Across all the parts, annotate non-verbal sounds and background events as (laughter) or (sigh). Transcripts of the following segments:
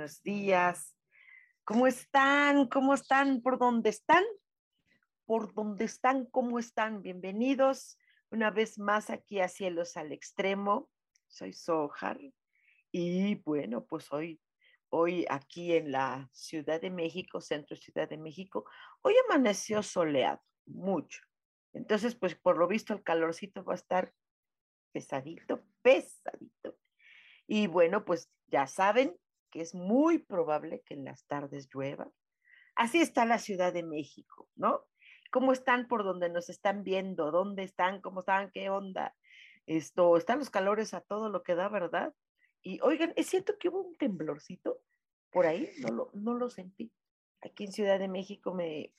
Buenos días. ¿Cómo están? ¿Cómo están? ¿Por dónde están? ¿Por dónde están? ¿Cómo están? Bienvenidos una vez más aquí a Cielos al Extremo. Soy Sohar y bueno, pues hoy, hoy aquí en la Ciudad de México, Centro Ciudad de México, hoy amaneció soleado, mucho. Entonces, pues por lo visto el calorcito va a estar pesadito, pesadito. Y bueno, pues ya saben que es muy probable que en las tardes llueva. Así está la Ciudad de México, ¿no? ¿Cómo están por donde nos están viendo? ¿Dónde están? ¿Cómo están? ¿Qué onda? Esto, están los calores a todo lo que da, ¿verdad? Y oigan, es cierto que hubo un temblorcito por ahí, no lo, no lo sentí. Aquí en Ciudad de México me,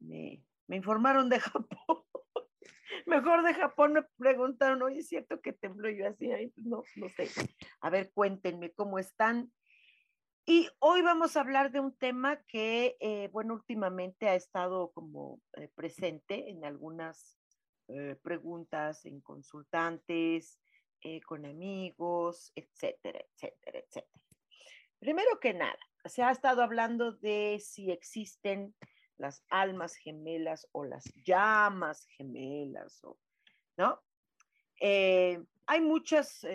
me, me informaron de (laughs) Japón mejor de Japón me preguntaron, oye, ¿es cierto que tembló? yo así, no, no sé. A ver, cuéntenme cómo están. Y hoy vamos a hablar de un tema que, eh, bueno, últimamente ha estado como eh, presente en algunas eh, preguntas, en consultantes, con amigos, etcétera, etcétera, etcétera. Primero que nada, se ha estado hablando de si existen las almas gemelas o las llamas gemelas, ¿no? Eh, hay muchos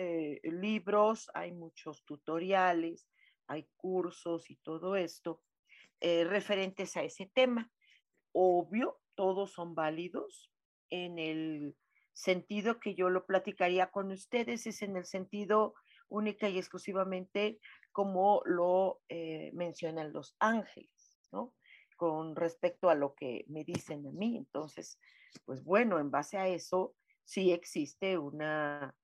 libros, hay muchos tutoriales, hay cursos y todo esto eh, referentes a ese tema. Obvio, todos son válidos en el sentido que yo lo platicaría con ustedes, es en el sentido única y exclusivamente como lo mencionan los ángeles, ¿no? con respecto a lo que me dicen a mí. Entonces, pues bueno, en base a eso, sí existe una,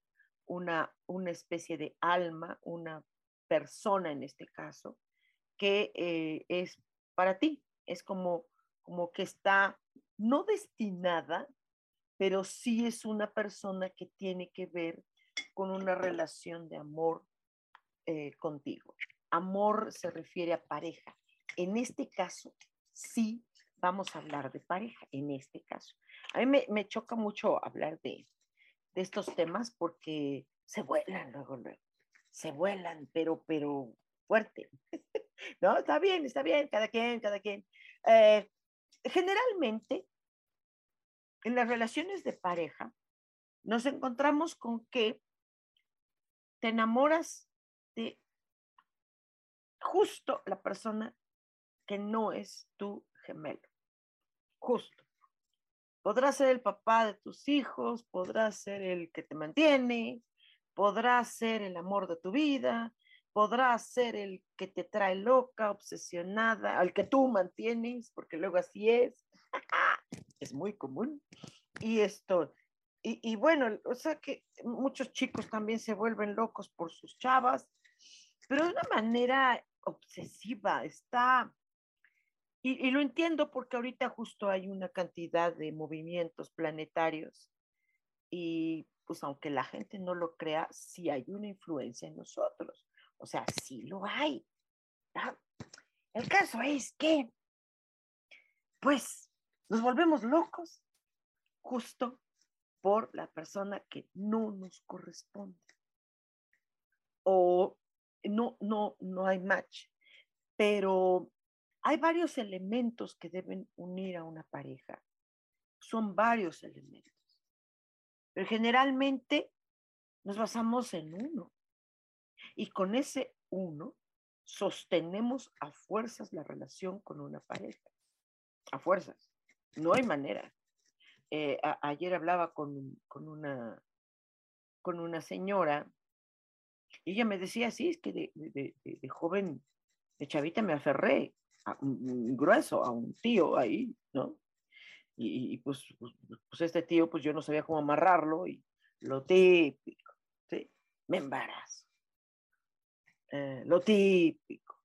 una, una especie de alma, una persona en este caso, que eh, es para ti, es como, como que está no destinada, pero sí es una persona que tiene que ver con una relación de amor eh, contigo. Amor se refiere a pareja. En este caso, sí vamos a hablar de pareja en este caso. A mí me, choca mucho hablar de, estos temas porque se vuelan luego, luego, se vuelan, pero, pero fuerte. (laughs) no, está bien, está bien, cada quien, cada quien. Eh, generalmente, en las relaciones de pareja, nos encontramos con que te enamoras de justo la persona que no es tu gemelo. Justo. Podrá ser el papá de tus hijos, podrá ser el que te mantiene, podrá ser el amor de tu vida, podrá ser el que te trae loca, obsesionada, al que tú mantienes, porque luego así es. (laughs) es muy común. Y esto, y, y, bueno, o sea que muchos chicos también se vuelven locos por sus chavas, pero de una manera obsesiva, está y, lo entiendo porque ahorita justo hay una cantidad de movimientos planetarios y pues aunque la gente no lo crea, sí hay una influencia en nosotros. O sea, sí lo hay. El caso es que, pues, nos volvemos locos justo por la persona que no nos corresponde. O no, no, no hay match. Pero hay varios elementos que deben unir a una pareja. Son varios elementos. Pero generalmente nos basamos en uno. Y con ese uno sostenemos a fuerzas la relación con una pareja. A fuerzas. No hay manera. Eh, ayer hablaba con, una, con una señora y ella me decía, sí, es que de, joven, de chavita me aferré a un, grueso, a un tío ahí, ¿no? Y, pues, pues, pues, este tío, pues yo no sabía cómo amarrarlo y lo típico, ¿sí? Me embarazo. Eh, lo típico,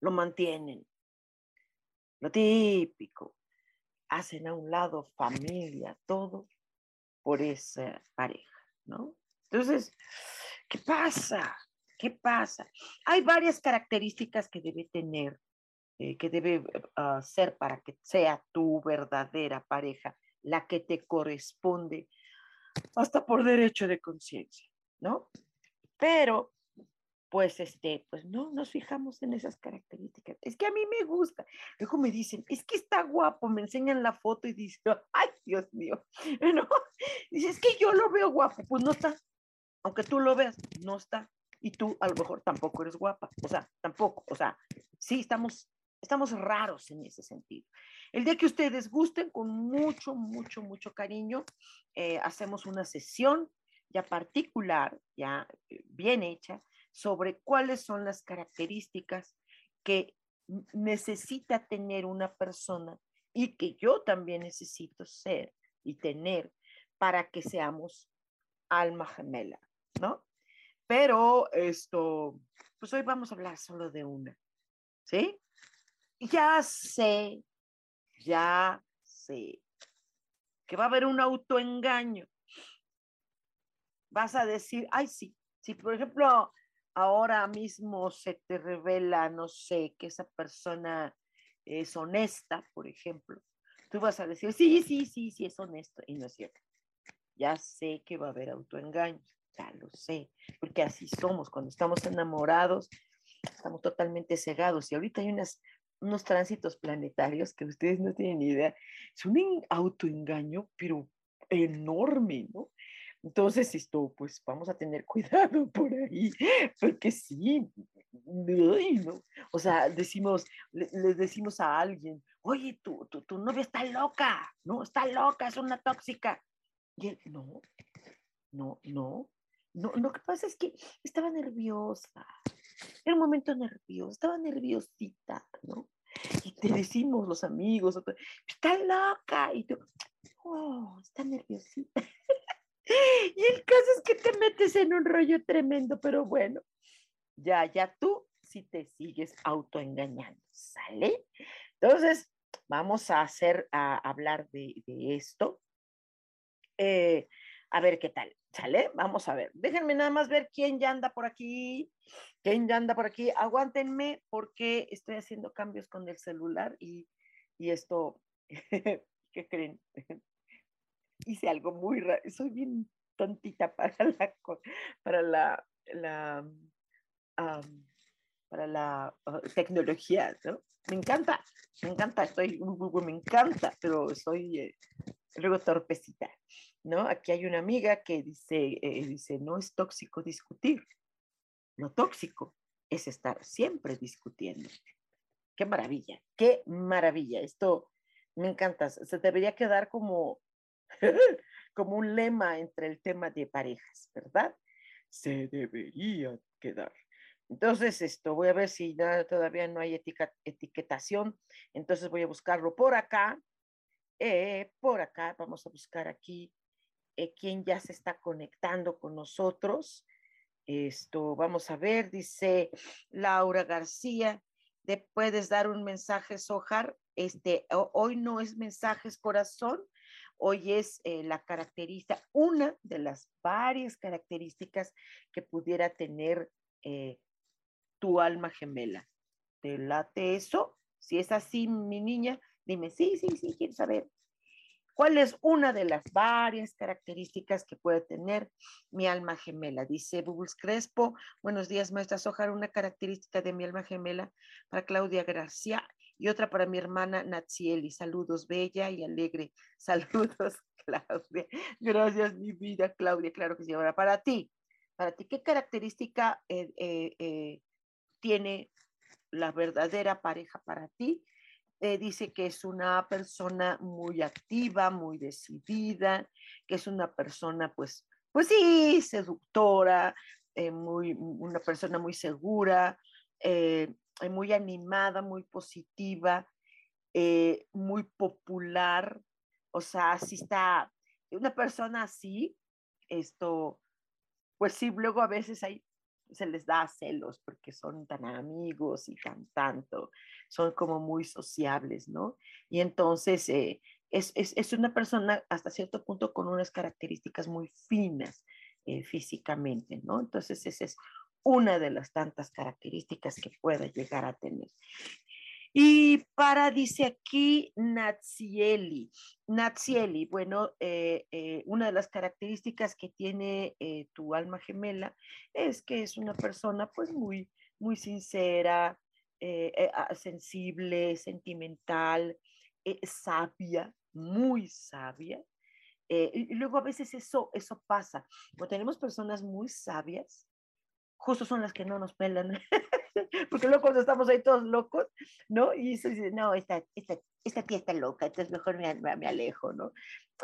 lo mantienen. Lo típico, hacen a un lado familia, todo por esa pareja, ¿no? Entonces, ¿qué pasa? ¿Qué pasa? Hay varias características que debe tener, eh, que debe uh, ser para que sea tu verdadera pareja, la que te corresponde, hasta por derecho de conciencia, ¿no? Pero pues este, pues no nos fijamos en esas características. Es que a mí me gusta. Luego me dicen, es que está guapo, me enseñan la foto y dicen, (laughs) ay, Dios mío, (laughs) ¿no? Dice, es que yo lo veo guapo, pues no está. Aunque tú lo veas, no está. Y tú a lo mejor tampoco eres guapa, o sea, tampoco, o sea, sí estamos, estamos raros en ese sentido. El día que ustedes gusten, con mucho, mucho, mucho cariño, eh, hacemos una sesión ya particular, ya eh, bien hecha, sobre cuáles son las características que necesita tener una persona y que yo también necesito ser y tener para que seamos alma gemela, ¿no? Pero esto, pues hoy vamos a hablar solo de una, ¿sí? Ya sé, ya sé que va a haber un autoengaño. Vas a decir, ay, sí, si por ejemplo ahora mismo se te revela, no sé, que esa persona es honesta, por ejemplo, tú vas a decir, sí, sí, sí, sí, es honesto, y no es cierto. Ya sé que va a haber autoengaños, ya lo sé, porque así somos, cuando estamos enamorados, estamos totalmente cegados, y ahorita hay unas, unos tránsitos planetarios que ustedes no tienen idea, es un autoengaño, pero enorme, ¿no? Entonces, esto, pues vamos a tener (laughs) cuidado por ahí, porque sí, no. o sea, decimos, le, decimos a alguien, oye, tu, tu, tu novia está loca, no, está loca, es una tóxica. Y él, no, no, no, no, lo que pasa es que estaba nerviosa, era un momento nervioso, estaba nerviosita, ¿no? Y te decimos los amigos, está loca, y tú, oh, está nerviosita. (laughs) Y el caso es que te metes en un rollo tremendo, pero bueno, ya, ya tú si te sigues autoengañando, ¿sale? Entonces, vamos a hacer, a hablar de, esto. Eh, a ver qué tal, ¿sale? Vamos a ver. Déjenme nada más ver quién ya anda por aquí, quién ya anda por aquí. Aguántenme porque estoy haciendo cambios con el celular y, y esto, (laughs) ¿qué creen? (laughs) hice algo muy raro, soy bien tontita (laughs) para la, para la, la para la ah, tecnología, ¿no? Me encanta, me encanta, estoy, me encanta, pero soy eh, luego torpecita, ¿no? Aquí hay una amiga que dice, eh, dice, no es tóxico discutir, lo tóxico es estar siempre discutiendo. Qué maravilla, qué maravilla. Esto me encanta. Se debería quedar como (laughs) como un lema entre el tema de parejas, ¿verdad? Se debería quedar. Entonces, esto, voy a ver si todavía no hay etiquetación. Entonces voy a buscarlo por acá. Eh, por acá, vamos a buscar aquí eh, ya se está conectando con nosotros. Esto, vamos a ver, dice Laura García, ¿te puedes dar un mensaje, Sojar? Este, hoy no es mensajes corazón, Hoy es eh, la característica, una de las varias características que pudiera tener eh, tu alma gemela. ¿Te late eso? Si es así, mi niña, dime, sí, sí, sí, quiero saber. ¿Cuál es una de las varias características que puede tener mi alma gemela? Dice Bubbles Crespo. Buenos días, maestra Sojar. Una característica de mi alma gemela para Claudia Gracia y otra para mi hermana Natsieli. Saludos, bella y alegre. (laughs) Saludos, Claudia. Gracias, mi vida, Claudia. Claro que sí. Ahora para ti, para ti, ¿qué característica eh, eh, eh, tiene la verdadera pareja para ti? Dice que es una persona muy activa, muy decidida, que es una persona, pues, pues sí, seductora, muy, una persona muy segura, muy animada, muy positiva, muy popular. O sea, si está una persona así, esto pues sí, luego a veces hay, se les da celos porque son tan amigos y tan tanto, son como muy sociables, ¿no? Y entonces eh, es, es, es, una persona hasta cierto punto con unas características muy finas eh, físicamente, ¿no? Entonces esa es una de las tantas características que pueda llegar a tener. Y para, dice aquí, Natsieli. Natsieli, bueno, eh, eh, una de las características que tiene eh, tu alma gemela es que es una persona pues muy, muy sincera, sensible, sentimental, sabia, muy sabia. y luego a veces eso, eso pasa. Cuando tenemos personas muy sabias, justo son las que no nos pelan. (laughs) (laughs) porque luego cuando estamos ahí todos locos, ¿no? Y se dice, no, esta, esta, esta tía está loca, entonces mejor me, me alejo, ¿no?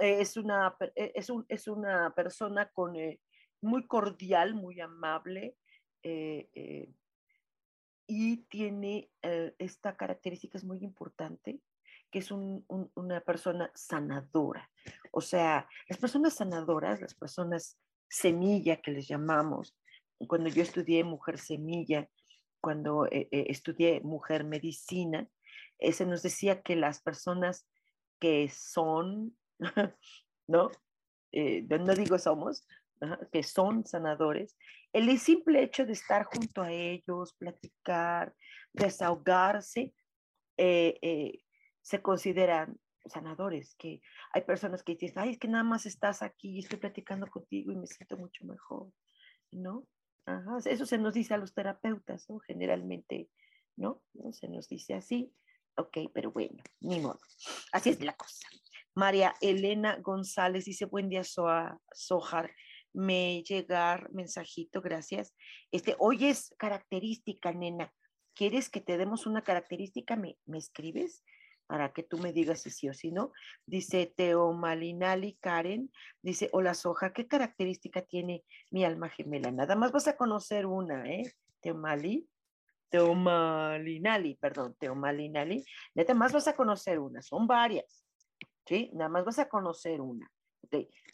es, una, e, es, un, es una persona con, eh, muy cordial, muy amable, eh, eh, y tiene esta característica es muy importante, que es un, una persona sanadora. O sea, las personas sanadoras, las personas semilla que les llamamos, cuando yo estudié mujer semilla, cuando eh, eh, estudié mujer medicina, eh, se nos decía que las personas que son, (laughs) ¿no? no digo somos, que son sanadores, el simple hecho de estar junto a ellos, platicar, desahogarse, se consideran sanadores, que hay personas que dicen, ay, es que nada más estás aquí y estoy platicando contigo y me siento mucho mejor, ¿no? Eso se nos dice a los terapeutas, ¿no? Generalmente, ¿no? Se nos dice así. Ok, pero bueno, ni modo. Así es la cosa. María Elena González dice, buen día, Soa, Sojar. Me llegar mensajito, gracias. Este, hoy es característica, nena. ¿Quieres que te demos una característica? ¿Me, me escribes? Para que tú me digas si (laughs) sí o si no. Dice Teomalinali Karen, dice, hola Soja, ¿qué característica tiene mi alma gemela? Nada más vas a conocer una, ¿eh? Teomali, Teomalinali, perdón, Teomalinali, nada más vas a conocer una, son varias, ¿sí? Nada más vas a conocer una.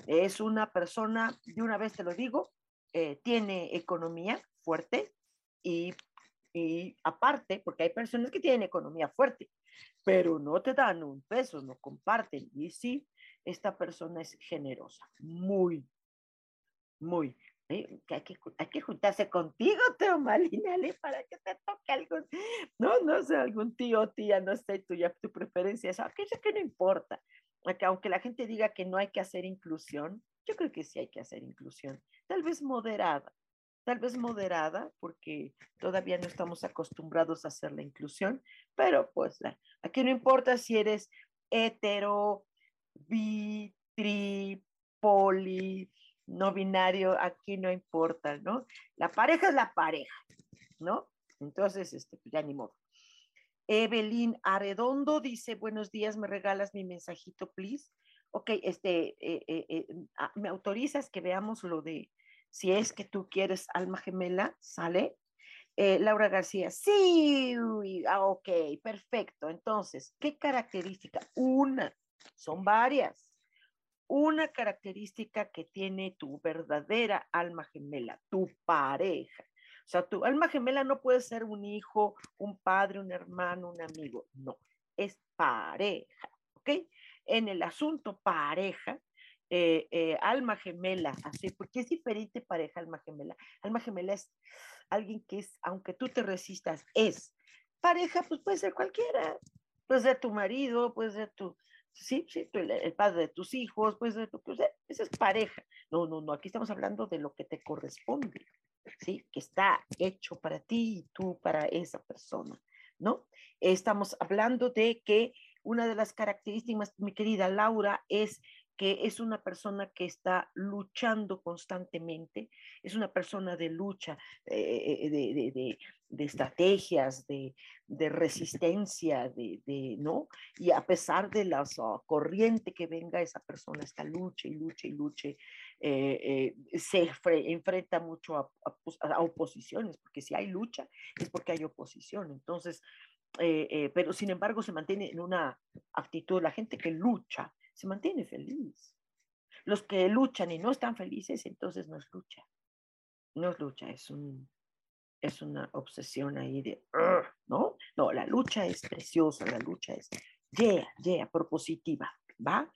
Es una persona, de una vez te lo digo, eh, tiene economía fuerte y, y aparte, porque hay personas que tienen economía fuerte, pero no te dan un peso, no comparten. Y sí, esta persona es generosa, muy, muy. ¿eh? hay, que, hay que juntarse contigo, Teo Malinale, para que te toque algún, no, no sé, algún tío, tía, no sé, tuya, tu preferencia, eso, aquello que no importa. Aunque la gente diga que no hay que hacer inclusión, yo creo que sí hay que hacer inclusión, tal vez moderada, tal vez moderada, porque todavía no estamos acostumbrados a hacer la inclusión, pero pues aquí no importa si eres hetero, bi, tri, poli, no binario, aquí no importa, ¿no? La pareja es la pareja, ¿no? Entonces, este, pues ya ni modo. Evelyn Arredondo dice, buenos días, ¿me regalas mi mensajito, please? Ok, este, eh, eh, eh, ah, ¿me autorizas que veamos lo de si es que tú quieres alma gemela, ¿sale? Eh, Laura García, sí, ah, ok, perfecto. Entonces, ¿qué característica? Una, son varias. Una característica que tiene tu verdadera alma gemela, tu pareja. O sea, tu alma gemela no puede ser un hijo, un padre, un hermano, un amigo. No, es pareja, ¿ok? En el asunto pareja, eh, eh, alma gemela, así, porque es diferente pareja alma gemela. Alma gemela es alguien que es, aunque tú te resistas, es. Pareja, pues puede ser cualquiera. Puede ser tu marido, puede ser tu, sí, sí, el padre de tus hijos, puede ser tu, pues, esa es pareja. No, no, no, aquí estamos hablando de lo que te corresponde, ¿sí? Que está hecho para ti y tú para esa persona, ¿no? Estamos hablando de que una de las características, mi querida Laura, es que es una persona que está luchando constantemente, es una persona de lucha, eh, de, estrategias, de, resistencia, de, ¿no? Y a pesar de la corriente que venga, esa persona está lucha y lucha y lucha, eh, eh, se enfrenta mucho a, a, oposiciones, porque si hay lucha es porque hay oposición. Entonces, pero sin embargo se mantiene en una actitud, la gente que lucha, se mantiene feliz. Los que luchan y no están felices, entonces no es lucha. No es lucha, es, un, es una obsesión ahí de, ¿no? No, la lucha es preciosa, la lucha es, yeah, yeah, propositiva, ¿va?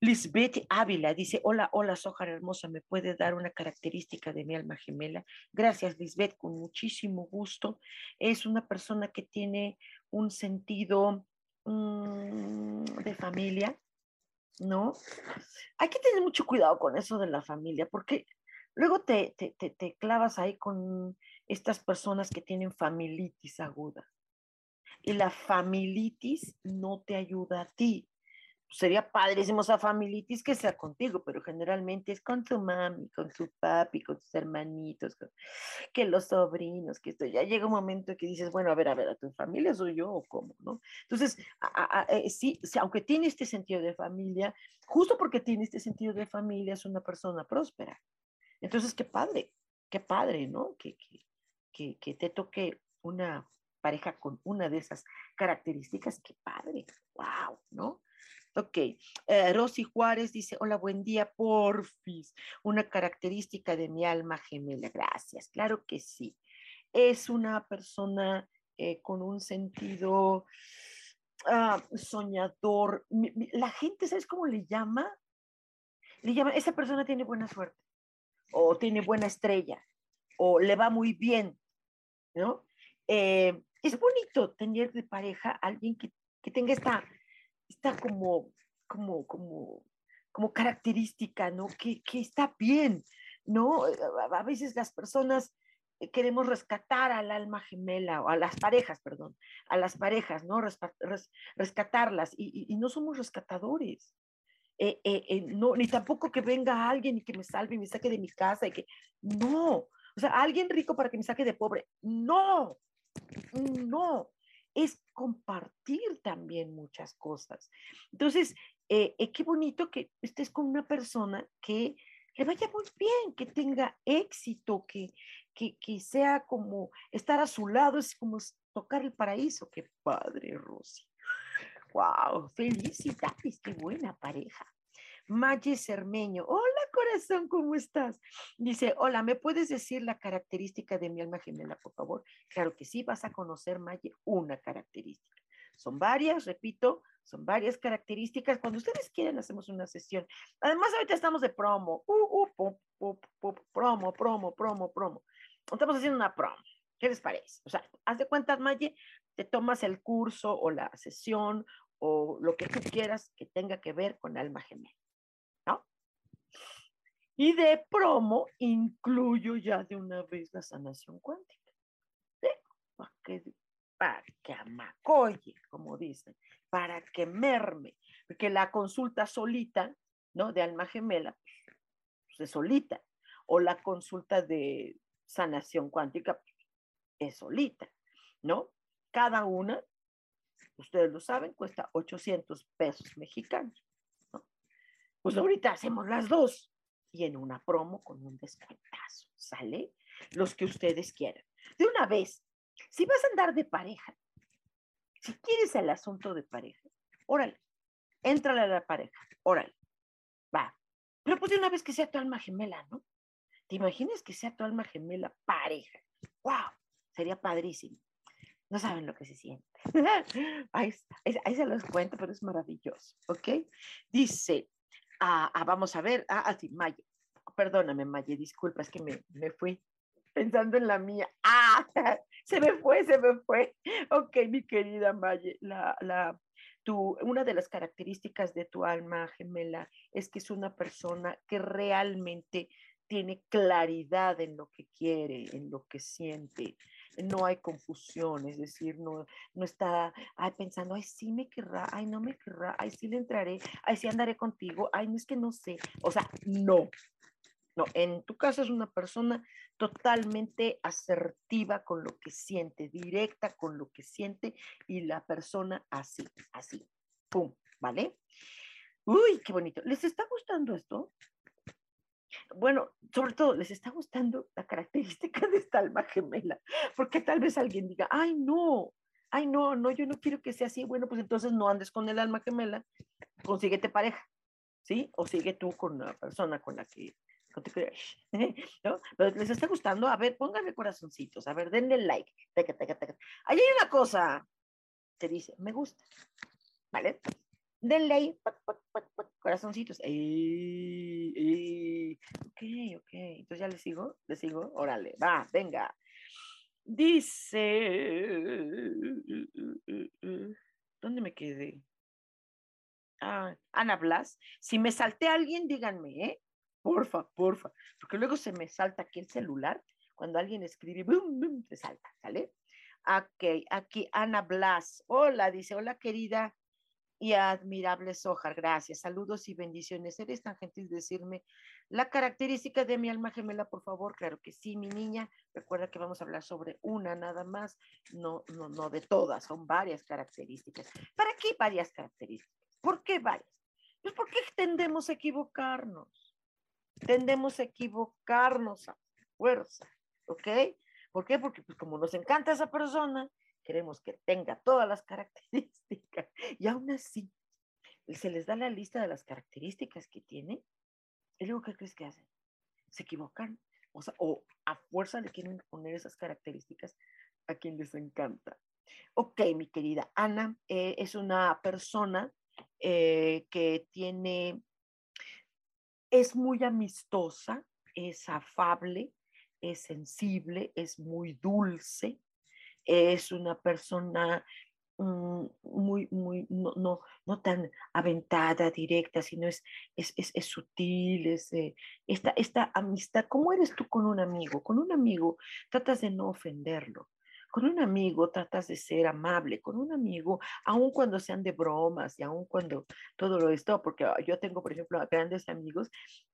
Lisbeth Ávila dice, hola, hola, Sojar hermosa, ¿me puede dar una característica de mi alma gemela? Gracias, Lisbeth, con muchísimo gusto. Es una persona que tiene un sentido mm, de familia, ¿no? Hay que tener mucho cuidado con eso de la familia, porque luego te, te, te, clavas ahí con estas personas que tienen familitis aguda. Y la familitis no te ayuda a ti sería padrísimo esa familitis que sea contigo, pero generalmente es con tu mami, con tu papi, con tus hermanitos, que los sobrinos, que esto. Ya llega un momento que dices, bueno, a ver, a ver, ¿a tu familia soy yo o cómo? ¿no? Entonces, eh, sí, aunque tiene este sentido de familia, justo porque tiene este sentido de familia, es una persona próspera. Entonces, qué padre, qué padre, ¿no? Que, que, que te toque una pareja con una de esas características, qué padre, wow, ¿no? Ok, eh, Rosy Juárez dice, hola, buen día, porfis, una característica de mi alma gemela. Gracias, claro que sí. Es una persona eh, con un sentido ah, soñador. La gente, ¿sabes cómo le llama? Le llama, esa persona tiene buena suerte, o tiene buena estrella, o le va muy bien, ¿no? Eh, es bonito tener de pareja a alguien que, que tenga esta está como, como, como, como característica, ¿no? Que, que está bien, ¿no? Eh, a veces las personas eh, queremos rescatar al alma gemela o a las parejas, perdón, a las parejas, ¿no? rescatarlas y, y, no somos rescatadores. Eh, no, ni tampoco que venga alguien y que me salve y me saque de mi casa y que, no, o sea, alguien rico para que me saque de pobre, no, no, es compartir también muchas cosas. Entonces, eh, eh, qué bonito que estés con una persona que le vaya muy bien, que tenga éxito, que, que, que sea como estar a su lado, es como tocar el paraíso. Qué padre, Rosy. Wow, felicidades, qué buena pareja. Maye Cermeño, hola corazón, ¿cómo estás? Dice, hola, ¿me puedes decir la característica de mi alma gemela, por favor? Claro que sí, vas a conocer, Maye, una característica. Son varias, repito, son varias características. Cuando ustedes quieran, hacemos una sesión. Además, ahorita estamos de promo. Uh, uh, promo, promo, promo, promo. Estamos haciendo una promo. ¿Qué les parece? O sea, haz de cuentas, Maye, te tomas el curso o la sesión o lo que tú quieras que tenga que ver con alma gemela. Y de promo incluyo ya de una vez la sanación cuántica. Para que, para que amacoye, como dicen, para que merme. Porque la consulta solita, ¿no? De alma gemela, pues, es solita. O la consulta de sanación cuántica pues, es solita, ¿no? Cada una, ustedes lo saben, cuesta 800 pesos mexicanos. ¿no? Pues ahorita hacemos las dos y en una promo con un descuentazo, ¿sale? Los que ustedes quieran. De una vez, si vas a andar de pareja, si quieres el asunto de pareja, órale, éntrale a la pareja, órale, va. Pero pues de una vez que sea tu alma gemela, ¿no? ¿Te imaginas que sea tu alma gemela pareja? ¡Wow! Sería padrísimo. No saben lo que se siente. (laughs) ahí, ahí, se los cuento, pero es maravilloso, ¿ok? Dice, vamos a ver, ah, sí, Maye. Perdóname, Maye, disculpa, es que me, me fui pensando en la mía. Ah, (laughs) se me fue, se me fue. Ok, mi querida Maye, la, la, tu, una de las características de tu alma gemela es que es una persona que realmente tiene claridad en lo que quiere, en lo que siente, no hay confusión, es decir, no, no está ay, pensando, ay, sí me querrá, ay, no me querrá, ay, sí le entraré, ay, sí andaré contigo, ay, no es que no sé, o sea, no. No, en tu caso es una persona totalmente asertiva con lo que siente, directa con lo que siente y la persona así, así, pum, ¿vale? Uy, qué bonito. ¿Les está gustando esto? Bueno, sobre todo, les está gustando la característica de esta alma gemela, porque tal vez alguien diga, ay, no, ay, no, no, yo no quiero que sea así, bueno, pues entonces no andes con el alma gemela, consíguete pareja, ¿sí? O sigue tú con la persona con la que (laughs) ¿no? Pero les está gustando, a ver, pónganme corazoncitos, a ver, denle like. Ahí hay una cosa que dice, me gusta, ¿vale? Denle ahí, corazoncitos. ok, ok. Entonces ya le sigo, le sigo. Órale, va, venga. Dice, ¿dónde me quedé? Ah, Ana Blas, si me salté a alguien, díganme, ¿eh? Porfa, porfa, porque luego se me salta aquí el celular, cuando alguien escribe, boom, boom, se salta, ¿sale? Ok, aquí Ana Blas, hola, dice, hola querida, y admirable Sojar. Gracias. Saludos y bendiciones. Eres tan gentil de decirme la característica de mi alma gemela, por favor. Claro que sí, mi niña. Recuerda que vamos a hablar sobre una nada más, no, no, no de todas, son varias características. ¿Para qué varias características? ¿Por qué varias? Pues porque tendemos a equivocarnos. Tendemos a equivocarnos a fuerza, ¿ok? ¿Por qué? Porque pues como nos encanta esa persona, queremos que tenga todas las características (laughs) y aún así se les da la lista de las características que tiene y luego ¿qué crees que hacen? Se equivocan o, a fuerza le quieren poner esas características a quien les encanta. Ok, mi querida Ana, eh, es una persona eh, que tiene, es muy amistosa, es afable, es sensible, es muy dulce, es una persona mm, muy, muy, no, no, no, tan aventada, directa, sino es, es, es, sutil, es eh, esta, esta amistad. ¿Cómo eres tú con un amigo? Con un amigo tratas de no ofenderlo. Con un amigo tratas de ser amable, con un amigo, aun cuando sean de bromas y aun cuando todo lo esto, porque ah, yo tengo, por ejemplo, grandes amigos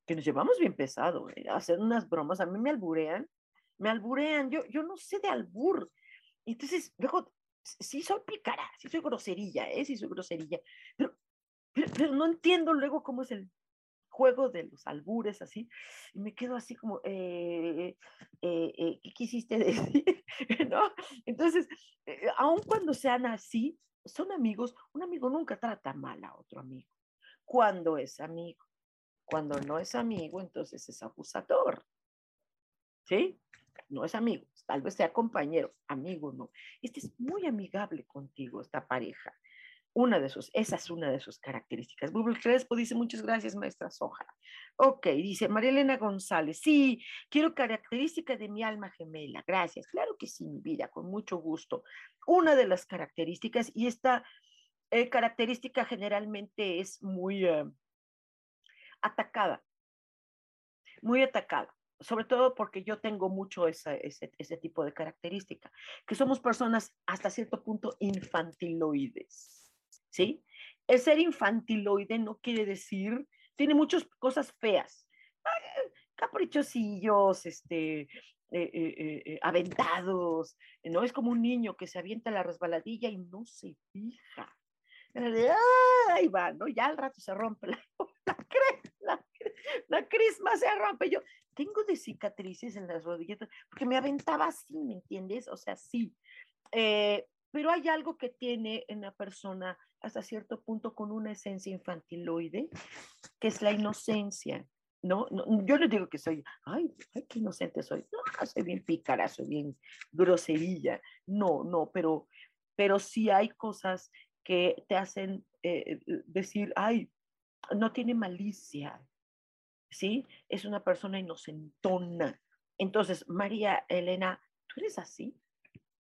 que nos llevamos bien pesado, eh, hacer unas bromas, a mí me alburean, me alburean, yo, yo no sé de albur, entonces, luego, sí soy pícara, sí soy groserilla, ¿eh? sí soy groserilla, pero, pero, no entiendo luego cómo es el juego de los albures así, y me quedo así como, eh, eh, eh ¿qué quisiste (laughs) decir? ¿No? Entonces, eh, aun cuando sean así, son amigos, un amigo nunca trata mal a otro amigo, cuando es amigo. Cuando no es amigo, entonces es abusador. ¿Sí? No es amigo tal vez sea compañero, amigo, no. Este es muy amigable contigo, esta pareja. Una de sus, esa es una de sus características. Google Crespo dice, muchas gracias, maestra Soja. Ok, dice María Elena González, sí, quiero característica de mi alma gemela. Gracias. Claro que sí, mi vida, con mucho gusto. Una de las características, y esta eh, característica generalmente es muy eh, atacada, muy atacada sobre todo porque yo tengo mucho ese, ese, tipo de característica, que somos personas hasta cierto punto infantiloides, ¿sí? El ser infantiloide no quiere decir, tiene muchas cosas feas, caprichosillos, este, eh, eh, eh, aventados, ¿no? Es como un niño que se avienta la resbaladilla y no se fija. Ahí va, ¿no? Ya al rato se rompe la, (laughs) la, (laughs) la crisma se rompe. Yo tengo de cicatrices en las rodillas porque me aventaba así, ¿me entiendes? O sea, sí. Eh, pero hay algo que tiene en la persona hasta cierto punto con una esencia infantiloide, que es la inocencia. No, yo no digo que soy, ay, ay, qué inocente soy. No, soy bien pícara, soy bien groserilla. No, no, pero, pero sí hay cosas que te hacen eh, decir, ay, no tiene malicia, ¿sí? Es una persona inocentona. Entonces, María Elena, ¿tú eres así?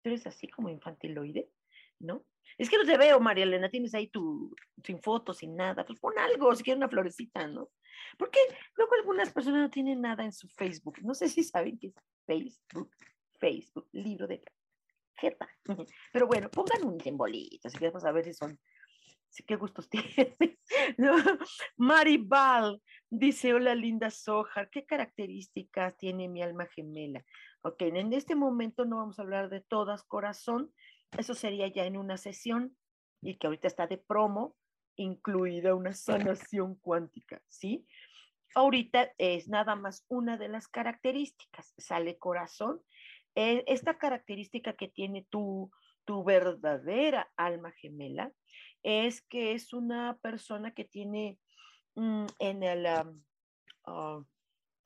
¿Tú eres así como infantiloide? ¿No? Es que no te veo, María Elena, tienes ahí tu, sin fotos, sin nada, pues pon algo, si quieres una florecita, ¿no? Porque luego algunas personas no tienen nada en su Facebook. No sé si saben qué es Facebook, Facebook, libro de jeta. (laughs) Pero bueno, pongan un simbolito, así que vamos a ver si son, qué gustos (laughs) tienen. ¿no? Maribal dice, hola linda Sojar, ¿qué características tiene mi alma gemela? Ok, en este momento no vamos a hablar de todas, corazón, eso sería ya en una sesión y que ahorita está de promo, incluida una (laughs) sanación cuántica, ¿sí? Ahorita es nada más una de las características, sale corazón. Eh, esta característica que tiene tu, tu verdadera alma gemela es que es una persona que tiene mm, en el... Ah,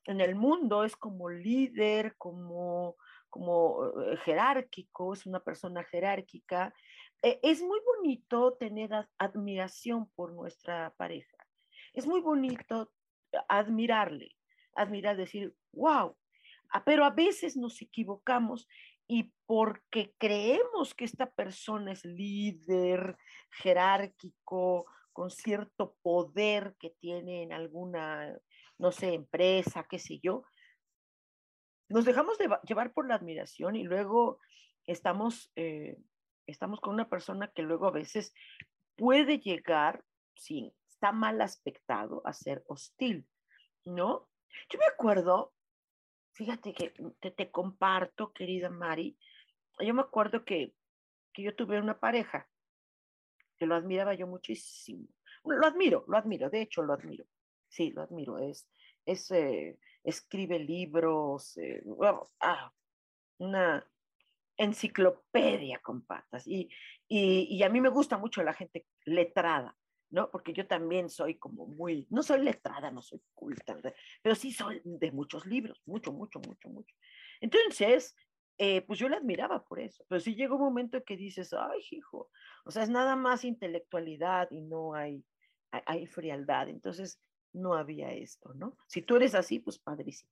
en el mundo es como líder, como, como eh, jerárquico, es una persona jerárquica. Eh, es muy bonito tener admiración por nuestra pareja. Es muy bonito admirarle, admirar, decir, wow, ah, pero a veces nos equivocamos y porque creemos que esta persona es líder, jerárquico, con cierto poder que tiene en alguna, no sé, empresa, qué sé yo, nos dejamos de llevar por la admiración y luego estamos, eh, estamos con una persona que luego a veces puede llegar, sí, está mal aspectado, a ser hostil, ¿no? Yo me acuerdo, fíjate que te, comparto, querida Mari, yo me acuerdo que, que yo tuve una pareja que lo admiraba yo muchísimo. Lo admiro, lo admiro, de hecho lo admiro. Sí, lo admiro. Es, es eh, escribe libros, eh, ah, una enciclopedia con. Y, y, y, a mí me gusta mucho la gente letrada, ¿no? Porque yo también soy como muy, no soy letrada, no soy culta, pero sí soy de muchos libros, mucho, mucho, mucho, mucho. Entonces, eh, pues yo la admiraba por eso, pero sí llegó un momento que dices, ay, hijo, o sea, es nada más intelectualidad y no hay, hay, frialdad, entonces no había esto, ¿no? Si tú eres así, pues padrísimo.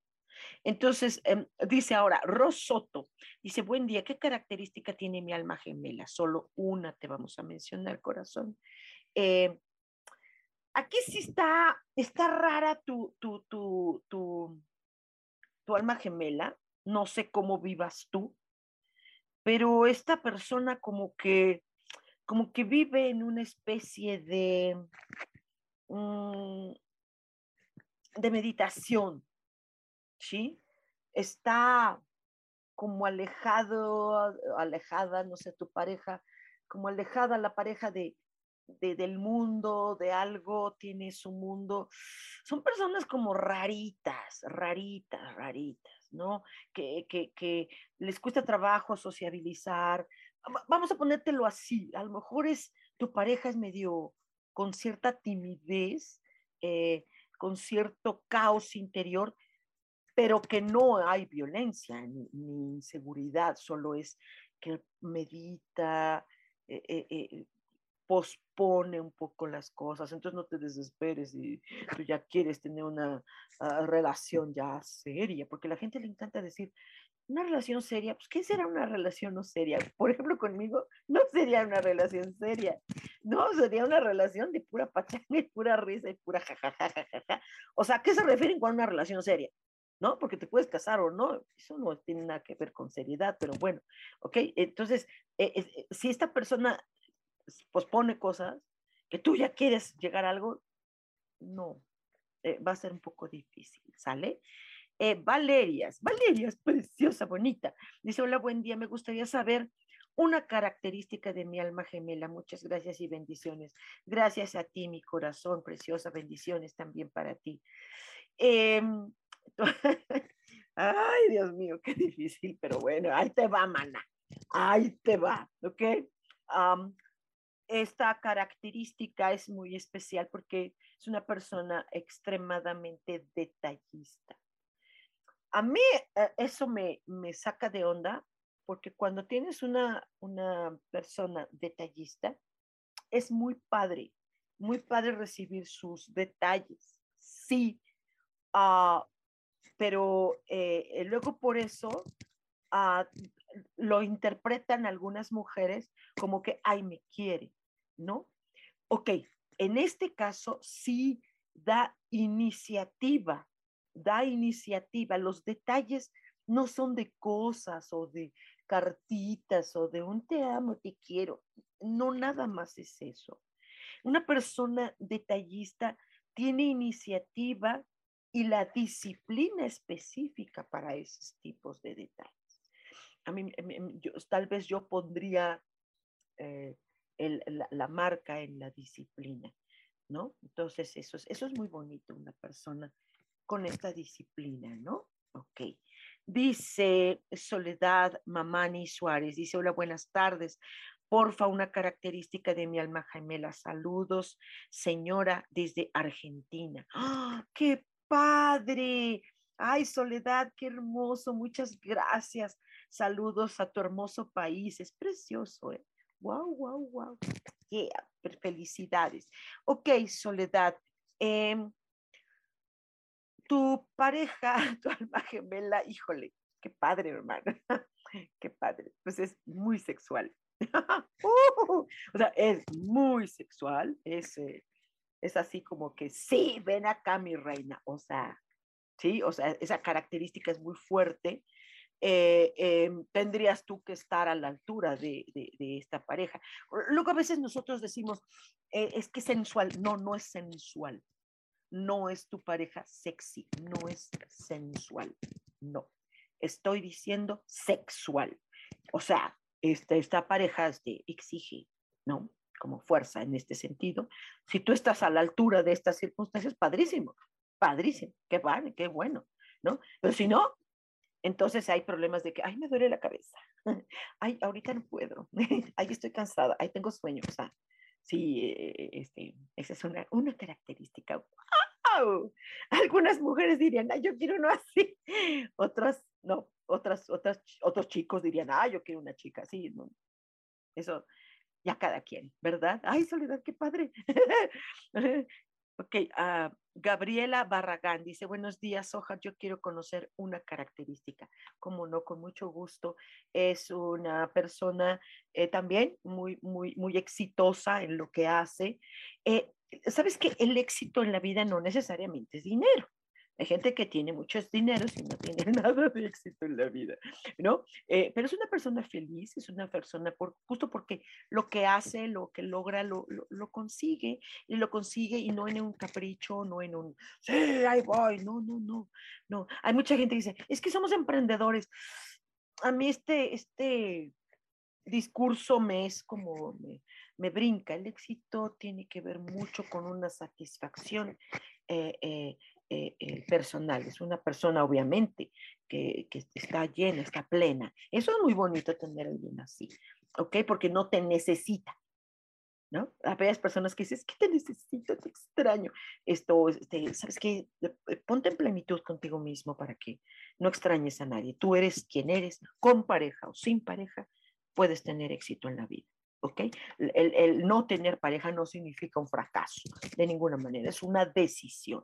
Entonces, em, dice ahora, Rosoto, dice, buen día, ¿qué característica tiene mi alma gemela? Solo una te vamos a mencionar, corazón. Eh, aquí sí está, está rara tu, tu, tu, tu, tu alma gemela, no sé cómo vivas tú, pero esta persona como que, como que vive en una especie de, mm, de meditación, ¿sí? Está como alejado, alejada, no sé, tu pareja, como alejada la pareja de, del mundo, de algo, tiene su mundo. Son personas como raritas, raritas, raritas. ¿no? Que, que, les cuesta trabajo sociabilizar. Vamos a ponértelo así, a lo mejor es tu pareja es medio con cierta timidez, eh, con cierto caos interior, pero que no hay violencia ni, inseguridad, solo es que medita, eh, eh, pospone un poco las cosas, entonces no te desesperes y tú ya quieres tener una ah, relación ya seria, porque a la gente le encanta decir, una relación seria, pues ¿qué será una relación no seria? Por ejemplo, conmigo no sería una relación seria, no, sería una relación de pura pachanga y pura risa y pura jajajajaja. O sea, ¿qué se refieren con una relación seria? ¿no? Porque te puedes casar o no, eso no tiene nada que ver con seriedad, pero bueno, ¿ok? Entonces, eh, eh, si esta persona pospone cosas, que tú ya quieres llegar a algo, no, eh, va a ser un poco difícil, ¿sale? Eh, Valerias, Valerias, preciosa, bonita. Dice, hola, buen día, me gustaría saber una característica de mi alma gemela. Muchas gracias y bendiciones. Gracias a ti, mi corazón, preciosa, bendiciones también para ti. Em, (laughs) ay, Dios mío, qué difícil, pero bueno, ahí te va, mana. Ahí te va, ¿ok? Esta característica es muy especial porque es una persona extremadamente detallista. A mí eh, eso me, me saca de onda porque cuando tienes una, una persona detallista, es muy padre, muy padre recibir sus detalles, sí, uh, pero eh, luego por eso uh, lo interpretan algunas mujeres como que, ay, me quiere. ¿No? Ok, en este caso sí da iniciativa, da iniciativa. Los detalles no son de cosas o de cartitas o de un te amo, te quiero. No nada más es eso. Una persona detallista tiene iniciativa y la disciplina específica para esos tipos de detalles. A mí, tal vez yo pondría eh, la, marca en la disciplina, ¿no? Entonces, eso es, eso es muy bonito, una persona con esta disciplina, ¿no? Ok. Dice Soledad Mamani Suárez, dice, hola, buenas tardes. Porfa, una característica de mi alma gemela. Saludos, señora, desde Argentina. ¡Ah, ¡Qué padre! Ay, Soledad, qué hermoso. Muchas gracias. Saludos a tu hermoso país. Es precioso, ¿eh? Wow, wow, wow. Yeah, felicidades. Ok, Soledad. Em, tu pareja, (laughs) tu alma gemela, híjole, qué padre, hermano. (laughs) qué padre. Pues es muy sexual. (laughs) Uh, o sea, es muy sexual. Es, eh, es así como que, sí, ven acá, mi reina. O sea, sí, o sea, esa característica es muy fuerte. Eh, em, tendrías tú que estar a la altura de, esta pareja. Luego a veces nosotros decimos, eh, es que sensual. No, no es sensual. No es tu pareja sexy, no es sensual. No, estoy diciendo sexual. O sea, esta, esta pareja te exige, ¿no? Como fuerza en este sentido. Si tú estás a la altura de estas circunstancias, padrísimo, padrísimo, qué vale, qué bueno, ¿no? Pero si no, entonces hay problemas de que, ay, me duele la cabeza, (laughs) ay, ahorita no puedo, (laughs) ay, estoy cansada, ay, tengo sueño, o sea, sí, eh, este, esa es una, una característica. ¡Wow! Algunas mujeres dirían, ay, yo quiero uno así, (laughs) otras, no, otras, otras, otros chicos dirían, ay, yo quiero una chica así, ¿no? Eso, ya cada quien, ¿verdad? Ay, Soledad, qué padre. ok, uh, Gabriela Barragán dice, buenos días, Ojar, yo quiero conocer una característica. Como no, con mucho gusto. Es una persona eh, también muy, muy, muy exitosa en lo que hace. Eh, Sabes que el éxito en la vida no necesariamente es dinero. Hay gente que tiene muchos dineros y no tiene (laughs) nada de éxito en la vida, ¿no? Eh, pero es una persona feliz, es una persona por, justo porque lo que hace, lo que logra, lo, lo, consigue y lo consigue y no en un capricho, no en un, sí, ahí voy, no, no, no, no. Hay mucha gente que dice, es que somos emprendedores. A mí este, este discurso me es como, me, me brinca. El éxito tiene que ver mucho con una satisfacción eh, eh, eh, eh, personal, es una persona obviamente que, que, está llena, está plena. Eso es muy bonito tener a alguien así, ¿ok? Porque no te necesita, ¿no? Hay varias personas que dices, que te necesito, te extraño. Esto, este, ¿sabes qué? Ponte en plenitud contigo mismo para que no extrañes a nadie. Tú eres quien eres, con pareja o sin pareja, puedes tener éxito en la vida. ¿ok? El, el, no tener pareja no significa un fracaso, de ninguna manera, es una decisión.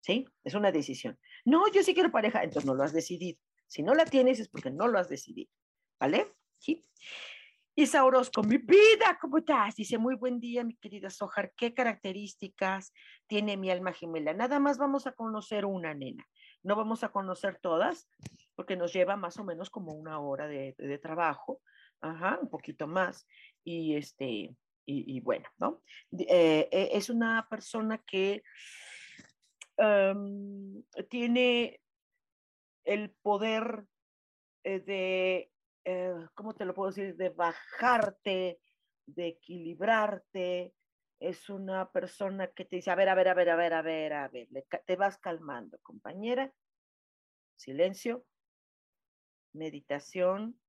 ¿Sí? Es una decisión. No, yo sí quiero pareja, entonces no lo has decidido. Si no la tienes es porque no lo has decidido, ¿vale? Sí. Isa Orozco, mi vida, ¿cómo estás? Dice, muy buen día, mi querida Sojar, ¿qué características tiene mi alma gemela? Nada más vamos a conocer una nena, no vamos a conocer todas, porque nos lleva más o menos como una hora de, trabajo, ajá, un poquito más, y este, y, bueno, ¿no? Eh, eh, es una persona que Em, tiene el poder eh, de, eh, ¿cómo te lo puedo decir? De bajarte, de equilibrarte. Es una persona que te dice, a ver, a ver, a ver, a ver, a ver, a ver, te vas calmando, compañera. Silencio, meditación,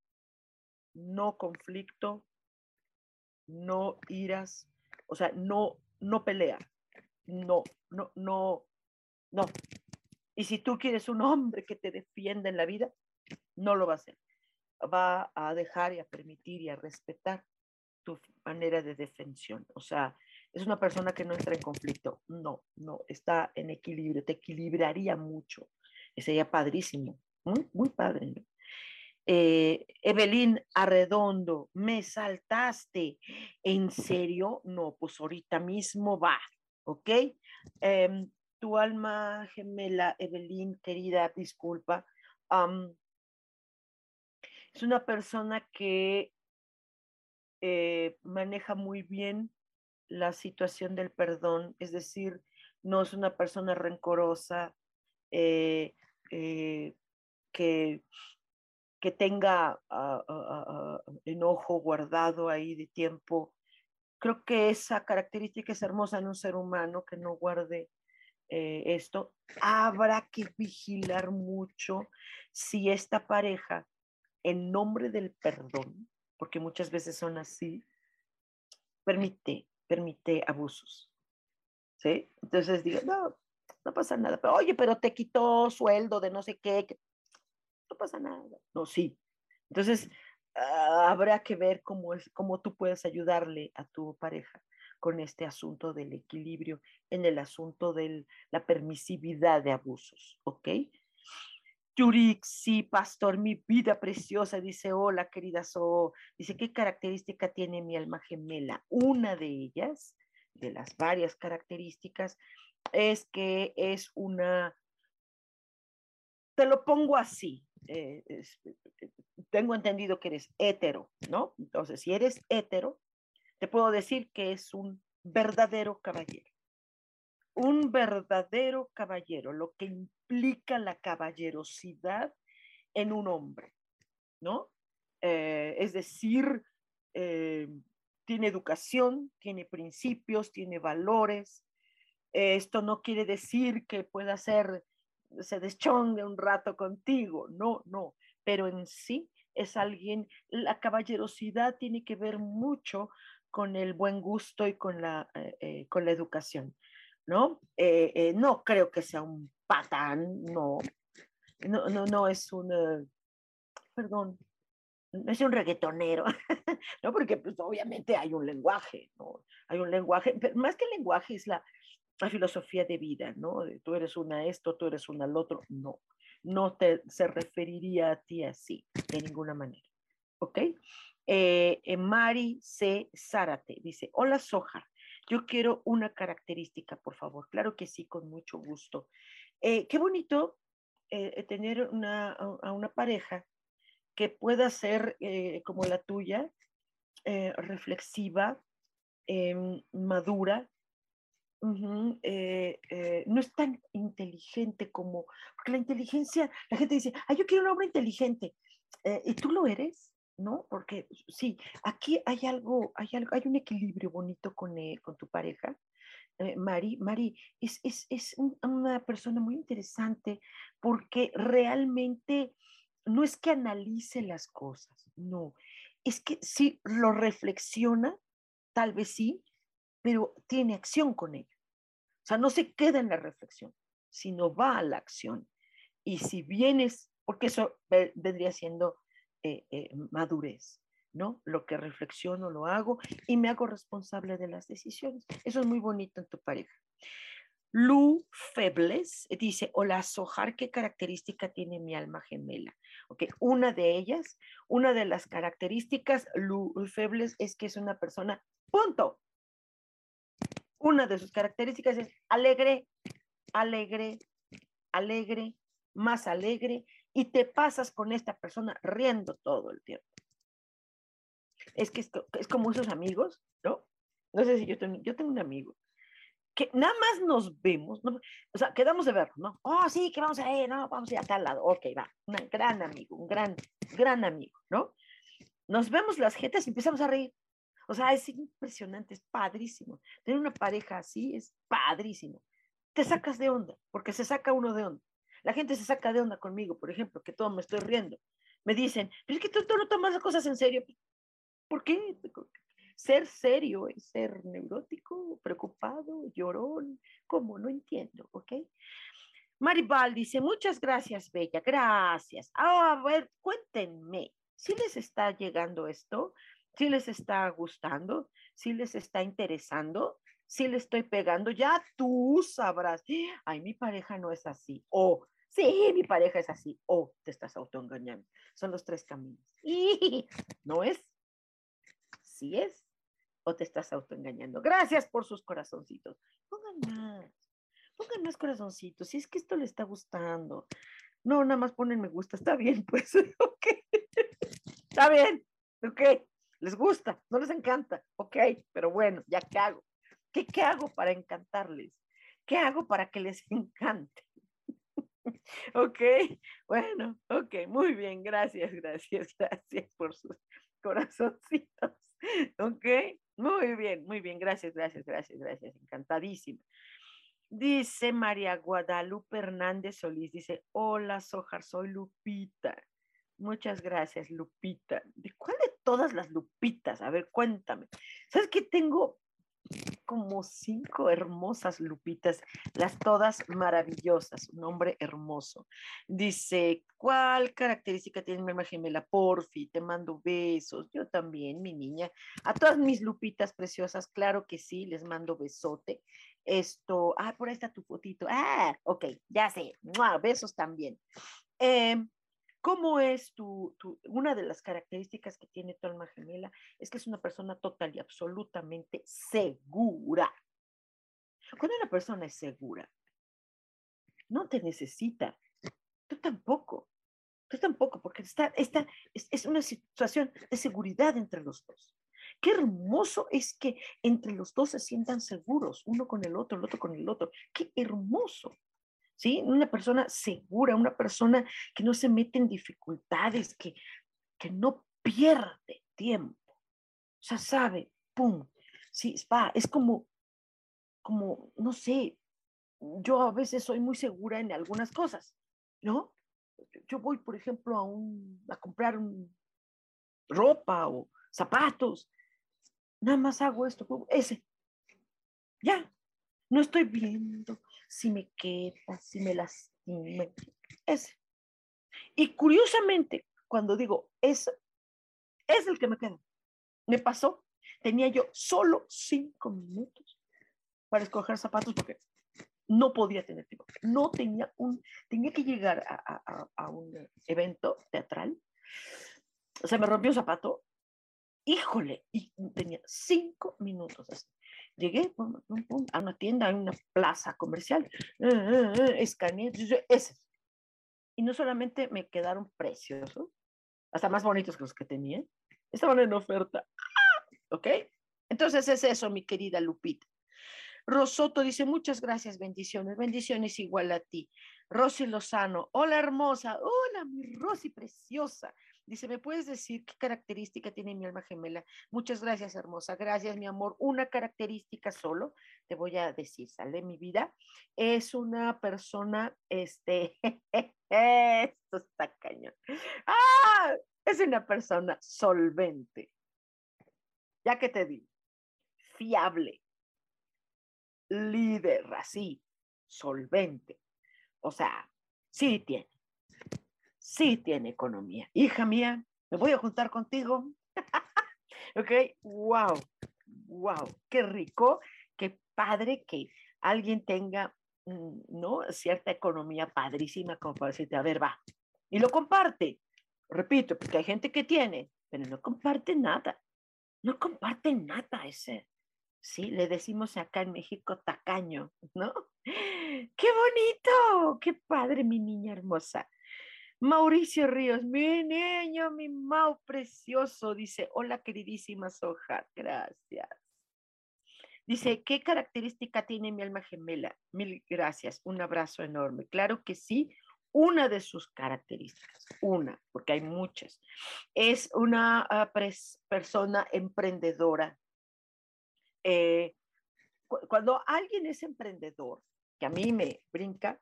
no conflicto, no iras, o sea, no, no pelea, no, no, no, no. Y si tú quieres un hombre que te defienda en la vida, no lo va a hacer. Va a dejar y a permitir y a respetar tu manera de defensión. O sea, es una persona que no entra en conflicto. No, no, está en equilibrio. Te equilibraría mucho. Sería padrísimo. Muy, muy padre. Eh, Evelyn Arredondo, me saltaste. ¿En serio? No, pues ahorita mismo va. ¿Ok? Em, tu alma gemela, Evelyn, querida, disculpa. Es una persona que eh, maneja muy bien la situación del perdón, es decir, no es una persona rencorosa, eh, eh, que, que tenga ah, ah, ah, enojo guardado ahí de tiempo. Creo que esa característica es hermosa en un ser humano que no guarde esto. Habrá que vigilar mucho si esta pareja, en nombre del perdón, porque muchas veces son así, permite, permite abusos. ¿Sí? Entonces digo, no, no pasa nada. Pero, oye, pero te quitó sueldo de no sé qué. No pasa nada. No, sí. Entonces, ah, habrá que ver cómo, es, cómo tú puedes ayudarle a tu pareja con este asunto del equilibrio en el asunto de la permisividad de abusos, ¿ok? Yurik, sí, pastor, mi vida preciosa, dice, hola, querida So. Dice, ¿qué característica tiene mi alma gemela? Una de ellas, de las varias características, es que es una, te lo pongo así, eh, tengo entendido que eres hetero, ¿no? Entonces, si eres hetero, te puedo decir que es un verdadero caballero un verdadero caballero, lo que implica la caballerosidad en un hombre, ¿no? Eh, es decir, eh, tiene educación, tiene principios, tiene valores. esto no quiere decir que pueda ser, se deschongue un rato contigo, no, no, pero en sí es alguien, la caballerosidad tiene que ver mucho con el buen gusto y con la, eh, con la educación. ¿no? Eh, eh, no creo que sea un patán, no. No, no, no es un, eh, perdón, no es un reggaetonero, (laughs) ¿no? Porque pues obviamente hay un lenguaje, ¿no? Hay un lenguaje, pero más que el lenguaje es la, la filosofía de vida, ¿no? Tú eres una esto, tú eres una al otro, no. No te, se referiría a ti así, de ninguna manera, ¿ok? Mari C. Zárate dice, hola Soja, yo quiero una característica, por favor. Claro que sí, con mucho gusto. Eh, qué bonito eh, eh, tener una, a una pareja que pueda ser como la tuya, reflexiva, em, madura, no es tan inteligente como, porque la inteligencia, la gente dice, ay, yo quiero un hombre inteligente, ¿y tú lo eres? ¿No? Porque sí, aquí hay algo, hay algo, hay un equilibrio bonito con, eh, con tu pareja. Eh, Mari, Mari es, es, es una persona muy interesante porque realmente no es que analice las cosas, no, es que sí lo reflexiona, tal vez sí, pero tiene acción con ello. O sea, no se queda en la reflexión, sino va a la acción. Y si vienes, porque eso vendría siendo eh, eh, madurez, ¿no? Lo que reflexiono lo hago y me hago responsable de las decisiones. Eso es muy bonito en tu pareja. Lu Febles dice, hola Sojar, ¿qué característica tiene mi alma gemela? Ok, una de ellas, una de las características, Lu Febles, es que es una persona, punto. Una de sus características es alegre, alegre, alegre, más alegre, y te pasas con esta persona riendo todo el tiempo. Es que es, como esos amigos, ¿no? No sé si yo tengo, yo tengo un amigo que nada más nos vemos, ¿no? o sea, quedamos de verlo, ¿no? Oh, sí, que vamos a ir, no, vamos a ir a tal lado. Ok, va, un gran amigo, un gran, gran amigo, ¿no? Nos vemos las jetas y empezamos a reír. O sea, es impresionante, es padrísimo. Tener una pareja así es padrísimo. Te sacas de onda, porque se saca uno de onda. La gente se saca de onda conmigo, por ejemplo, que todo me estoy riendo. Me dicen, pero es que tú, no tomas las cosas en serio. ¿Por qué? Ser serio es ser neurótico, preocupado, llorón. ¿Cómo? No entiendo, ¿ok? Maribal dice, muchas gracias, Bella, gracias. Ah, a ver, cuéntenme, si les está llegando esto? ¿Si les está gustando? ¿Si les está interesando? si le estoy pegando, ya tú sabrás, ay, mi pareja no es así, o sí, mi pareja es así, o te estás autoengañando. Son los tres caminos. No es, sí es, o te estás autoengañando. Gracias por sus corazoncitos. Pongan más, pongan más corazoncitos, si es que esto le está gustando. No, nada más ponen me gusta, está bien, (laughs) pues, ok. está bien, ok, les gusta, no les encanta, ok, pero bueno, ya qué hago. ¿Qué, qué hago para encantarles? ¿Qué hago para que les (laughs) encante? (laughs) ok, bueno, ok, muy bien, gracias, gracias, (laughs) gracias por sus corazoncitos. (laughs) Ok, muy bien, muy bien, gracias, gracias, gracias, gracias, encantadísima. Dice María Guadalupe Hernández Solís, dice, hola Sojar, soy Lupita. Muchas gracias, Lupita. ¿De cuál de todas las Lupitas? A ver, cuéntame. ¿Sabes que tengo como cinco hermosas lupitas, las todas maravillosas, un hombre hermoso. Dice, ¿cuál característica tiene mi alma gemela? Porfi, te mando besos, yo también, mi niña. A todas mis lupitas preciosas, claro que sí, les mando besote. Esto, ah, por ahí está tu fotito. Ah, ok, ya sé, besos también. Eh, ¿Cómo es tu, una de las características que tiene tu alma gemela? Es que es una persona total y absolutamente segura. Cuando una persona es segura, no te necesita. Tú tampoco. Tú tampoco, porque está, está, es, es una situación de seguridad entre los dos. Qué hermoso es que entre los dos se sientan seguros, uno con el otro, el otro con el otro. Qué hermoso. ¿Sí? Una persona segura, una persona que no se mete en dificultades, que, que no pierde tiempo. O sea, sabe, pum, sí, va, es como, como, no sé, yo a veces soy muy segura en algunas cosas, ¿no? Yo voy, por ejemplo, a, un, a comprar ropa o zapatos, nada más hago esto, ese, ya, no estoy viendo si me queda, si me lastima, ese. Y curiosamente, cuando digo eso, es el que me queda. Me pasó, tenía yo solo cinco minutos para escoger zapatos porque no podía tener tiempo. No tenía un, tenía que llegar a, a un evento teatral. O sea, me rompió un zapato. Híjole, y tenía cinco minutos así. Llegué a una tienda, a una plaza comercial, eh, eh, eh, escaneé, ese. Y no solamente me quedaron preciosos, hasta más bonitos que los que tenía, estaban en oferta. ¿Ok? Entonces es eso, mi querida Lupita. Rosoto dice, muchas gracias, bendiciones, bendiciones igual a ti. Rosy Lozano, hola hermosa, hola mi Rosy preciosa. Dice, ¿me puedes decir qué característica tiene mi alma gemela? Muchas gracias, hermosa. Gracias, mi amor. Una característica solo, te voy a decir, sale mi vida. Es una persona, este, (laughs) esto está cañón. ¡Ah! Es una persona solvente. Ya que te digo, fiable, líder, así, solvente. O sea, sí tiene sí tiene economía. Hija mía, me voy a juntar contigo. (laughs) ok, wow, wow, qué rico, qué padre que alguien tenga, mm, ¿no? Cierta economía padrísima como para decirte, a ver, va. Y lo comparte. Repito, porque hay gente que tiene, pero no comparte nada. No comparte nada ese. Sí, le decimos acá en México tacaño, ¿no? (laughs) ¡Qué bonito! ¡Qué padre, mi niña hermosa! Mauricio Ríos, mi niño, mi Mau precioso, dice, hola queridísima Soja, gracias. Dice, ¿qué característica tiene mi alma gemela? Mil gracias, un abrazo enorme. Claro que sí, una de sus características, una, porque hay muchas, es una ah, persona emprendedora. Eh, cuando alguien es emprendedor, que a mí me brinca,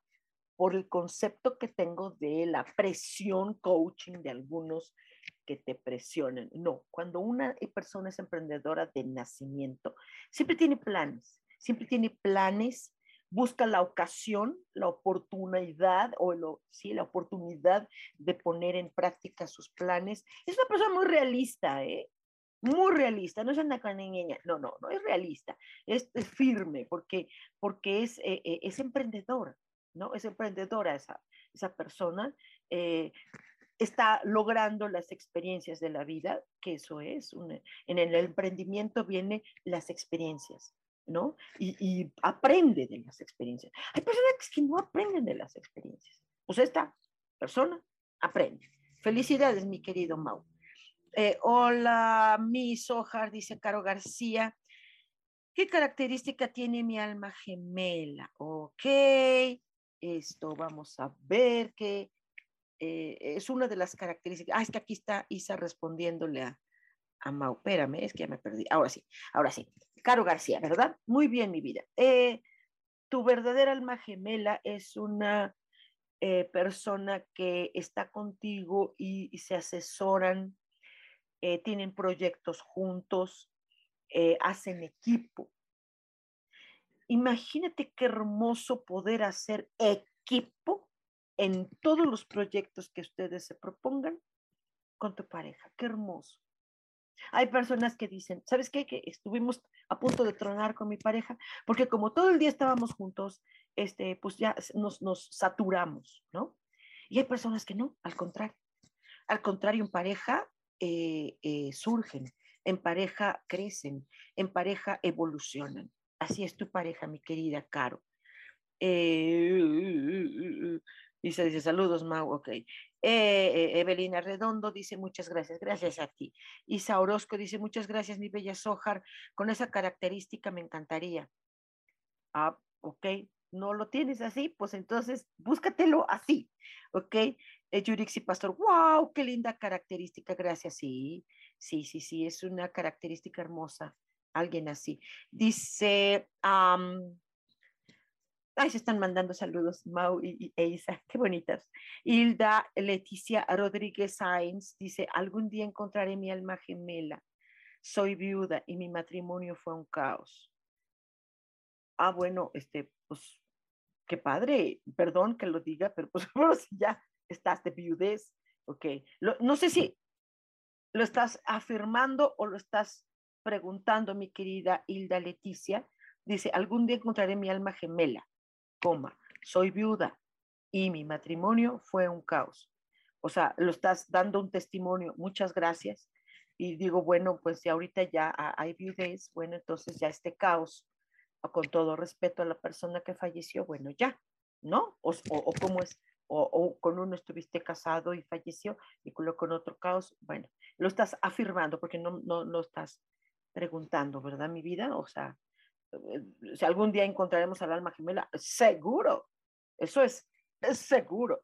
por el concepto que tengo de la presión coaching de algunos que te presionen. No, cuando una persona es emprendedora de nacimiento, siempre tiene planes, siempre tiene planes, busca la ocasión, la oportunidad o lo, sí, la oportunidad de poner en práctica sus planes. Es una persona muy realista, ¿eh? Muy realista, no es una niña, no, no, no es realista, es, firme porque, porque es, eh, eh, es emprendedora. ¿No? Es emprendedora esa, esa persona, eh, está logrando las experiencias de la vida, que eso es, en el emprendimiento vienen las experiencias, ¿no? Y, aprende de las experiencias. Hay personas que no aprenden de las experiencias. Pues esta persona aprende. Felicidades, mi querido Mau. Eh, hola, mi Sojar, dice Caro García. ¿Qué característica tiene mi alma gemela? Ok, esto vamos a ver que eh, es una de las características. Ah, es que aquí está Isa respondiéndole a, a Mau. Espérame, es que ya me perdí. Ahora sí, ahora sí. Caro García, ¿verdad? Muy bien, mi vida. Eh, tu verdadera alma gemela es una eh, persona que está contigo y, se asesoran, tienen proyectos juntos, hacen equipo. Imagínate qué hermoso poder hacer equipo en todos los proyectos que ustedes se propongan con tu pareja. Qué hermoso. Hay personas que dicen, ¿sabes qué? Que estuvimos a punto de tronar con mi pareja, porque como todo el día estábamos juntos, este, pues ya nos, saturamos, ¿no? Y hay personas que no, al contrario. Al contrario, en pareja eh, eh, surgen, en pareja crecen, en pareja evolucionan. Así es tu pareja, mi querida Caro. Eh, dice, dice, saludos, Mau, ok. Eh, Evelina Redondo dice muchas gracias, gracias a ti. Isa Orozco dice muchas gracias, mi bella Sojar, con esa característica me encantaría. Ah, ok, no lo tienes así, pues entonces búscatelo así, ok. Eh, Yurixi Pastor, wow, qué linda característica, gracias, sí, sí, sí, sí, es una característica hermosa, alguien así. Dice, Ay, se están mandando saludos, Mau y, Isa, qué bonitas. Hilda Leticia Rodríguez Sainz dice, algún día encontraré mi alma gemela. Soy viuda y mi matrimonio fue un caos. Ah, bueno, este, pues, qué padre, perdón que lo diga, pero pues, (laughs) bueno, si ya estás de viudez, ok. no sé si lo estás afirmando o lo estás preguntando, mi querida Hilda Leticia. Dice, algún día encontraré mi alma gemela coma, soy viuda y mi matrimonio fue un caos. O sea, lo estás dando un testimonio, muchas gracias. Y digo, bueno, pues si ahorita ya hay viudez, bueno, entonces ya este caos, con todo respeto a la persona que falleció, bueno, ya, ¿no? O, o, cómo es, o, con uno estuviste casado y falleció y con, con otro caos, bueno, lo estás afirmando porque no, no, no estás preguntando, ¿verdad, mi vida? O sea, eh, si algún día encontraremos al alma gemela, seguro, eso es, es seguro.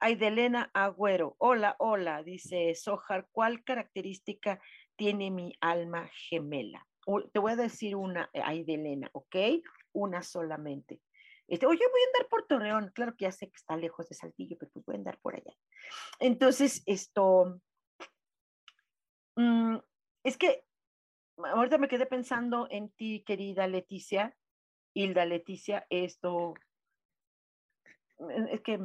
Aidelena Agüero, hola, hola, dice Sojar, ¿cuál característica tiene mi alma gemela? te voy a decir una, eh, Aidelena, ¿ok? Una solamente. Este, oye, voy a andar por Torreón, claro que ya sé que está lejos de Saltillo, pero pues voy a andar por allá. Entonces, esto, mm, es que ahorita me quedé pensando en ti, querida Leticia, Hilda Leticia, esto, es que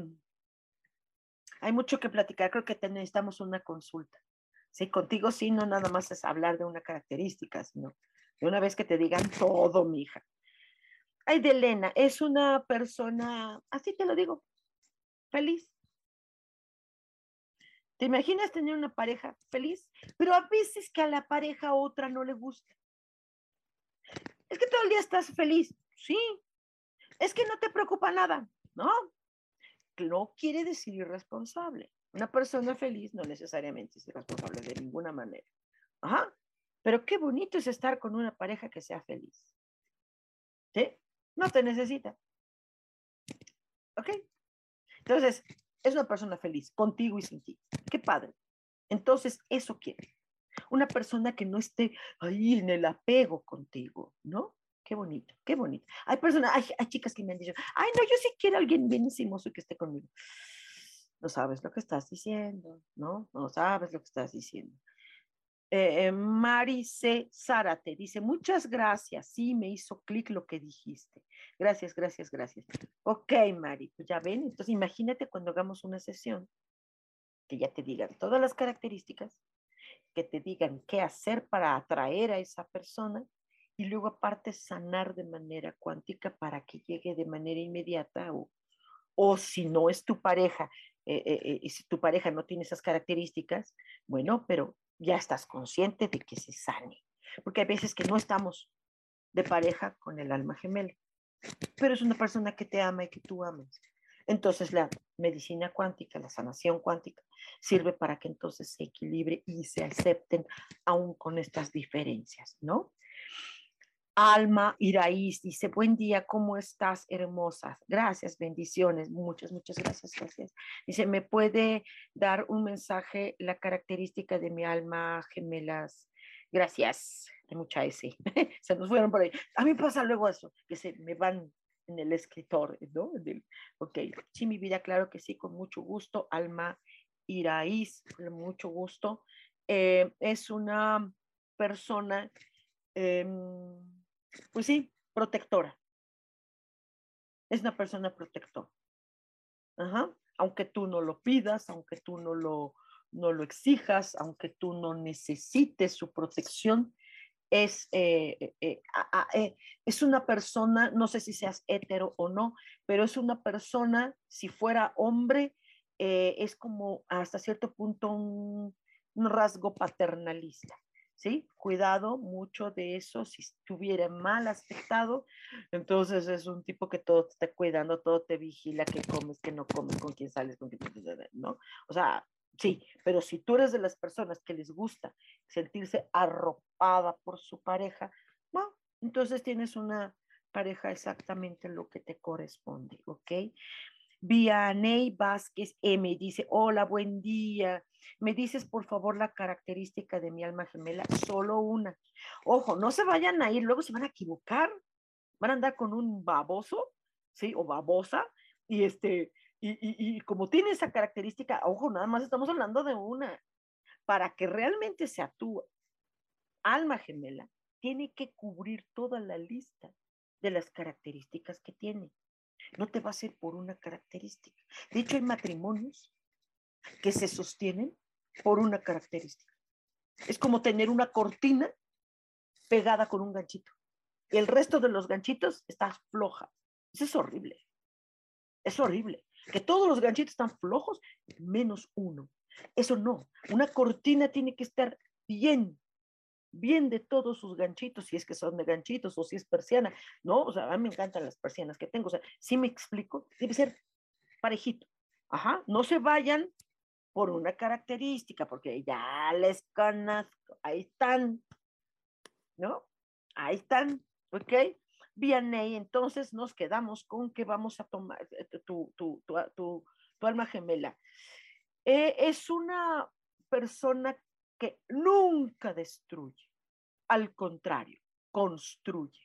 hay mucho que platicar, creo que necesitamos una consulta. Sí, contigo sí, no nada más es hablar de una característica, sino de una vez que te digan todo, mi hija. Ay, de Elena, es una persona, así te lo digo, feliz, ¿Te imaginas tener una pareja feliz? Pero a veces que a la pareja otra no le gusta. Es que todo el día estás feliz. Sí. Es que no te preocupa nada. No. No quiere decir irresponsable. Una persona feliz no necesariamente es irresponsable de ninguna manera. Ajá. Pero qué bonito es estar con una pareja que sea feliz. ¿Sí? No te necesita. ¿Ok? Entonces, es una persona feliz, contigo y sin ti. Qué padre. Entonces, eso quiere. Una persona que no esté ahí en el apego contigo, ¿no? Qué bonito, qué bonito. Hay personas, hay, chicas que me han dicho, ay, no, yo sí quiero a alguien bien y que esté conmigo. No sabes lo que estás diciendo, ¿no? No sabes lo que estás diciendo. Eh, eh, Mari C. Zárate dice, muchas gracias. Sí, me hizo clic lo que dijiste. Gracias, gracias, gracias. Ok, Mari, pues ya ven. Entonces, imagínate cuando hagamos una sesión, que ya te digan todas las características, que te digan qué hacer para atraer a esa persona y luego aparte sanar de manera cuántica para que llegue de manera inmediata o, o si no es tu pareja, eh, y si tu pareja no tiene esas características, bueno, pero ya estás consciente de que se sane. Porque hay veces que no estamos de pareja con el alma gemela, pero es una persona que te ama y que tú amas. Entonces la medicina cuántica, la sanación cuántica, sirve para que entonces se equilibre y se acepten aún con estas diferencias, ¿no? Alma Iraíz dice, buen día, ¿cómo estás, hermosa? Gracias, bendiciones, muchas, muchas gracias, gracias. Dice, ¿me puede dar un mensaje, la característica de mi alma gemelas? Gracias, mucha S, (laughs) se nos fueron por ahí. A mí pasa luego eso, que se me van en el escritor, ¿no? ok, sí, mi vida, claro que sí, con mucho gusto. Alma Iraíz, con mucho gusto. Eh, es una persona... Em, pues sí, protectora. Es una persona protectora. Ajá. Aunque tú no lo pidas, aunque tú no lo, no lo exijas, aunque tú no necesites su protección, es, eh, eh, eh, es una persona, no sé si seas hetero o no, pero es una persona, si fuera hombre, es como hasta cierto punto un rasgo paternalista. ¿Sí? Cuidado mucho de eso, si estuviera mal aspectado, entonces es un tipo que todo te está cuidando, todo te vigila, que comes, que no comes, con quién sales, con quién, ¿no? O sea, sí, pero si tú eres de las personas que les gusta sentirse arropada por su pareja, no, entonces tienes una pareja exactamente lo que te corresponde, ¿ok? Vianey Vázquez M dice, hola, buen día. ¿Me dices por favor la característica de mi alma gemela? Solo una. Ojo, no se vayan a ir, luego se van a equivocar. Van a andar con un baboso, ¿sí? O babosa. Y este, y, y, como tiene esa característica, ojo, nada más estamos hablando de una. Para que realmente sea tu alma gemela, tiene que cubrir toda la lista de las características que tiene. No te va a ser por una característica. De hecho, hay matrimonios que se sostienen por una característica. Es como tener una cortina pegada con un ganchito. Y el resto de los ganchitos está floja. Eso es horrible. Es horrible. Que todos los ganchitos están flojos, menos uno. Eso no. Una cortina tiene que estar bien bien de todos sus ganchitos, si es que son de ganchitos o si es persiana, ¿no? O sea, a mí me encantan las persianas que tengo, o sea, si me explico, debe ser parejito, ajá, no se vayan por una característica, porque ya les conozco, ahí están, ¿no? Ahí están, ¿ok? Bien, entonces nos quedamos con que vamos a tomar eh, tu, tu, tu, tu, tu alma gemela. Eh, es una persona que nunca destruye, al contrario, construye.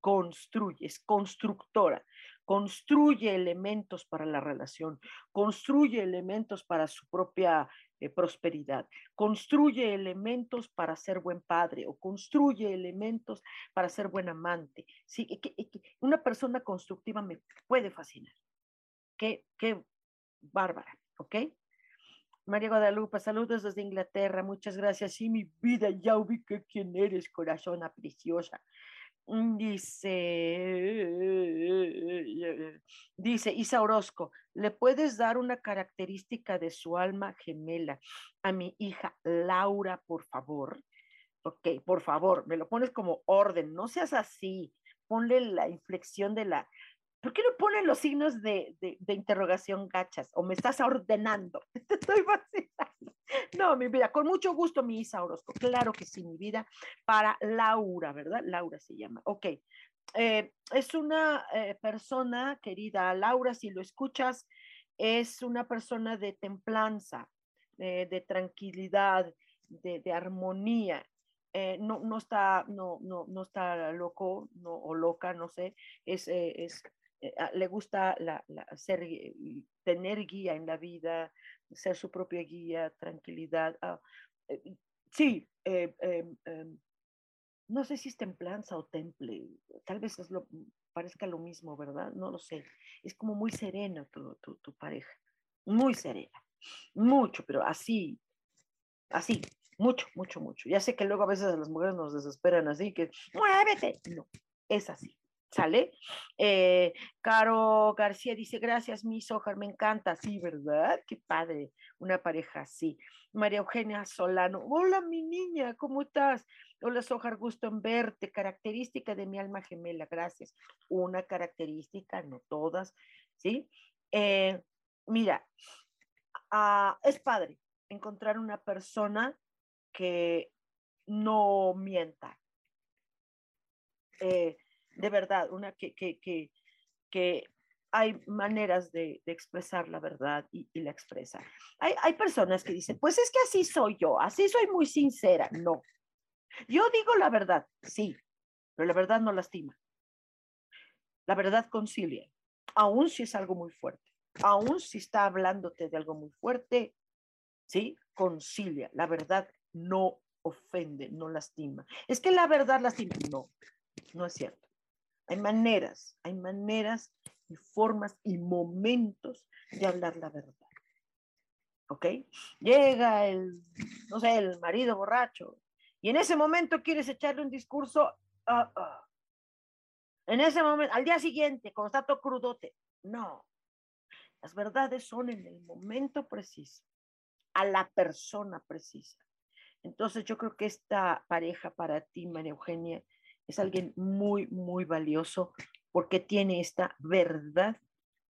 Construye, es constructora, construye elementos para la relación, construye elementos para su propia eh, prosperidad, construye elementos para ser buen padre o construye elementos para ser buen amante. Sí, una persona constructiva me puede fascinar. Qué, qué bárbara, ¿ok? María Guadalupe, saludos desde Inglaterra, muchas gracias. Sí, mi vida, ya ubiqué quién eres, corazón preciosa. Mm, dice, dice Isa Orozco, ¿le puedes dar una característica de su alma gemela a mi hija Laura, por favor? Ok, por favor, me lo pones como orden, no seas así, ponle la inflexión de la, ¿por qué no ponen los signos de, interrogación gachas? ¿O me estás ordenando? (laughs) Te estoy vacilando. No, mi vida, con mucho gusto, mi Isa Orozco. Claro que sí, mi vida. Para Laura, ¿verdad? Laura se llama. Ok. Eh, es una eh, persona, querida Laura, si lo escuchas, es una persona de templanza, de tranquilidad, de, armonía. Eh, no, no, está, no, no, no está loco no, o loca, no sé, es, es eh, le gusta la, ser, tener guía en la vida, ser su propia guía, tranquilidad. Ah, eh, sí, eh, no sé si es templanza o temple, tal vez es lo, parezca lo mismo, ¿verdad? No lo sé. Es como muy serena tu, tu, tu pareja, muy serena, mucho, pero así, así, mucho, mucho, mucho. Ya sé que luego a veces las mujeres nos desesperan así, que muévete. No, es así. ¿Sale? Eh, Caro García dice, gracias, mi Sojar, me encanta. Sí, ¿verdad? Qué padre, una pareja así. María Eugenia Solano, hola, mi niña, ¿cómo estás? Hola, Sojar, gusto en verte. Característica de mi alma gemela, gracias. Una característica, no todas. ¿sí? Eh, mira, ah, es padre encontrar una persona que no mienta. Eh, de verdad, una que, que, que, hay maneras de, expresar la verdad y, la expresa. Hay, hay, personas que dicen, pues es que así soy yo, así soy muy sincera. No. Yo digo la verdad, sí, pero la verdad no lastima. La verdad concilia, aun si es algo muy fuerte, aun si está hablándote de algo muy fuerte, ¿sí? Concilia. La verdad no ofende, no lastima. Es que la verdad lastima. No, no es cierto. Hay maneras, hay maneras y formas y momentos de hablar la verdad. ¿Ok? Llega el, no sé, el marido borracho y en ese momento quieres echarle un discurso. Ah, ah. En ese momento, al día siguiente, cuando está todo crudote. No. Las verdades son en el momento preciso, a la persona precisa. Entonces yo creo que esta pareja para ti, María Eugenia, es alguien muy, muy valioso porque tiene esta verdad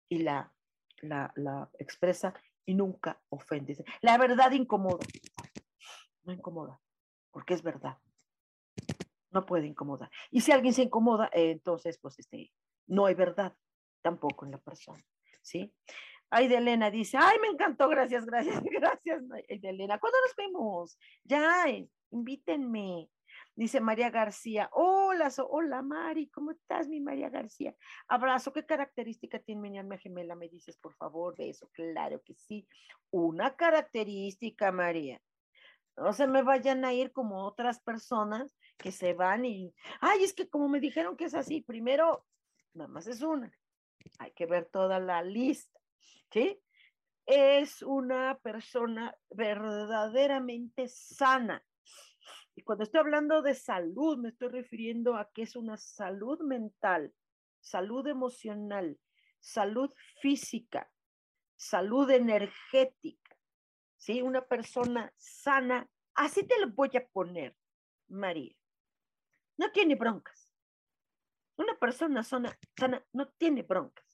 y la, la, expresa y nunca ofende. La verdad incomoda, no incomoda, porque es verdad. No puede incomodar. Y si alguien se incomoda, eh, entonces, pues, este, no hay verdad tampoco en la persona, ¿sí? Ay, de Elena dice, ay, me encantó, gracias, gracias, (laughs) gracias, de Elena. ¿Cuándo nos vemos? Ya, invítenme. Dice María García, hola, hola Mari, ¿cómo estás, mi María García? Abrazo, ¿qué característica tiene mi alma gemela? Me dices, por favor, de eso, claro que sí. Una característica, María. No se me vayan a ir como otras personas que se van y, ay, es que como me dijeron que es así, primero, nada más es una. Hay que ver toda la lista, ¿sí? Es una persona verdaderamente sana y cuando estoy hablando de salud, me estoy refiriendo a que es una salud mental, salud emocional, salud física, salud energética. ¿Sí? Una persona sana, así te lo voy a poner, María. No tiene broncas. Una persona sana, sana no tiene broncas.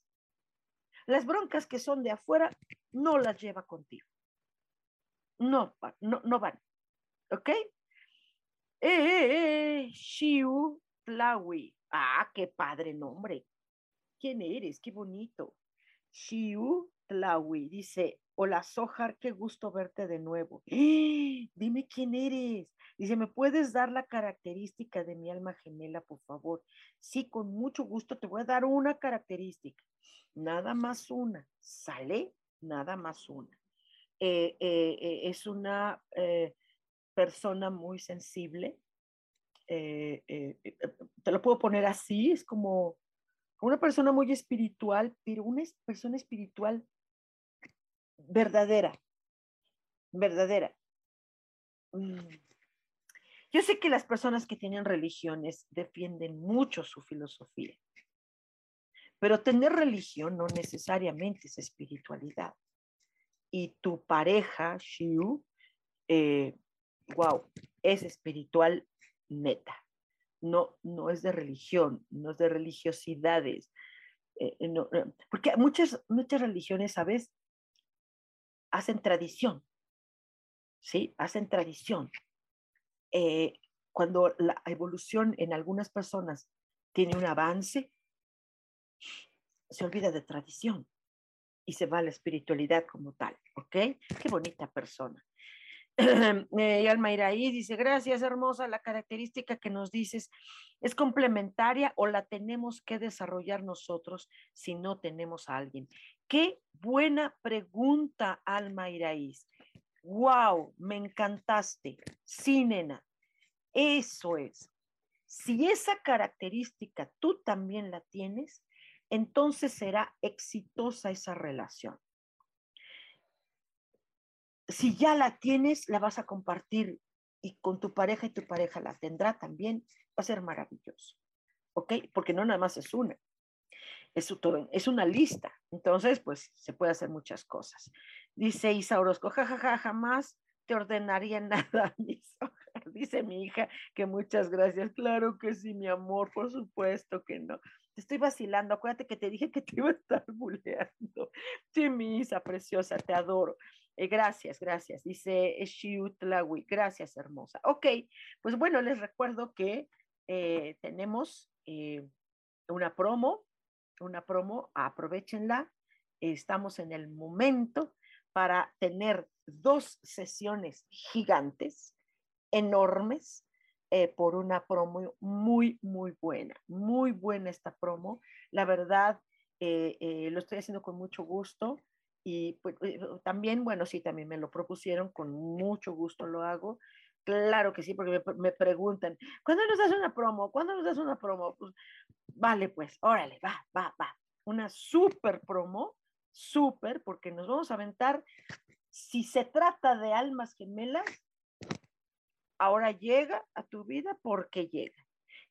Las broncas que son de afuera no las lleva contigo. No, no, no van. ¿Ok? Eh, eh, eh, Shiu Tlawi. Ah, qué padre nombre. ¿Quién eres? Qué bonito. Shiu Tlawi dice, hola Sohar, qué gusto verte de nuevo. (gasps) Dime quién eres. Dice, ¿me puedes dar la característica de mi alma gemela, por favor? Sí, con mucho gusto te voy a dar una característica. Nada más una. ¿Sale? Nada más una. es una persona muy sensible. Eh, eh, eh, te lo puedo poner así, es como una persona muy espiritual, pero una persona espiritual verdadera, verdadera. Mm. Yo sé que las personas que tienen religiones defienden mucho su filosofía, pero tener religión no necesariamente es espiritualidad. Y tu pareja, Shiu, wow, es espiritual neta. No, no es de religión, no es de religiosidades. Eh, eh, eh, porque muchas, muchas religiones, ¿sabes? Hacen tradición, ¿sí? Hacen tradición. cuando la evolución en algunas personas tiene un avance, se olvida de tradición y se va a la espiritualidad como tal, ¿ok? Qué bonita persona. (clears throat) eh, y Almairaí dice, gracias hermosa, la característica que nos dices es complementaria o la tenemos que desarrollar nosotros si no tenemos a alguien. Qué buena pregunta, Almairaí. Wow, me encantaste. Sí, eso es. Si esa característica tú también la tienes, entonces será exitosa esa relación si ya la tienes, la vas a compartir y con tu pareja y tu pareja la tendrá también, va a ser maravilloso. ¿Ok? Porque no nada más es una. Es, es una lista. Entonces, pues se puede hacer muchas cosas. Dice Isa Orozco, jajaja, jamás te ordenaría (laughs) nada, Dice mi hija que muchas gracias. Claro que sí, mi amor, por supuesto que no. te estoy vacilando, acuérdate que te dije que te iba a estar (laughs) buleando. Sí, mi Isa preciosa, te adoro. Eh, gracias, gracias. Dice Shiutlawi, gracias, hermosa. Ok, pues bueno, les recuerdo que eh, tenemos eh, una promo, una promo, aprovechenla. Estamos en el momento para tener dos sesiones gigantes, enormes, por una promo muy, muy buena, muy buena esta promo. La verdad, lo estoy haciendo con mucho gusto y pues, también, bueno, sí, también me lo propusieron, con mucho gusto lo hago. Claro que sí, porque me, me preguntan, ¿cuándo nos das una promo? ¿Cuándo nos das una promo? Pues, vale, pues, órale, va, va, va. Una súper promo, súper, porque nos vamos a aventar, si se trata de almas gemelas, ahora llega a tu vida porque llega.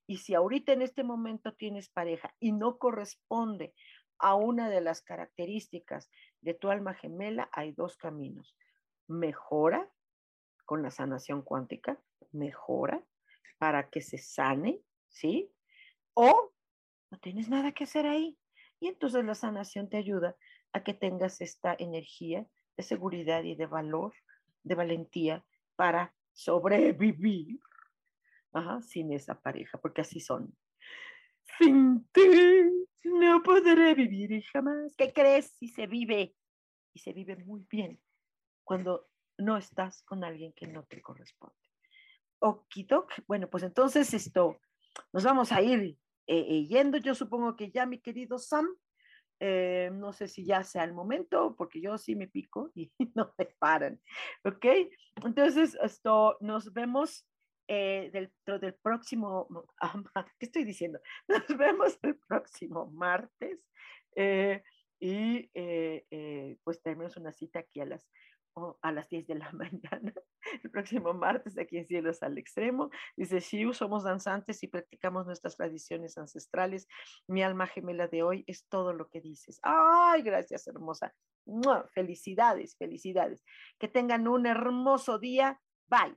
Y si ahorita en este momento tienes pareja y no corresponde a una de las características de tu alma gemela, hay dos caminos. Mejora con la sanación cuántica, mejora para que se sane, ¿sí? O no tienes nada que hacer ahí. Y entonces la sanación te ayuda a que tengas esta energía de seguridad y de valor, de valentía para sobrevivir sin esa pareja, porque así son. Sin ti no podré vivir jamás. ¿Qué crees si se vive? Y se vive muy bien cuando no estás con alguien que no te corresponde. Okidok, bueno, pues entonces esto, nos vamos a ir eh, eh, yendo. Yo supongo que ya, mi querido Sam, eh, no sé si ya sea el momento, porque yo sí me pico y (laughs) no me paran. ¿Ok? Entonces, esto, nos vemos eh, dentro del próximo, (laughs) ¿qué estoy diciendo? (laughs) Nos vemos el próximo martes. Eh, y pues tenemos una cita aquí a las a las 10 de la (laughs) mañana, el próximo martes aquí en Cielos al Extremo. Dice, Shiu, somos danzantes y practicamos nuestras tradiciones ancestrales. Mi alma gemela de hoy es todo lo que dices. Ay, gracias, hermosa. Felicidades, felicidades. Que tengan un hermoso día. Bye.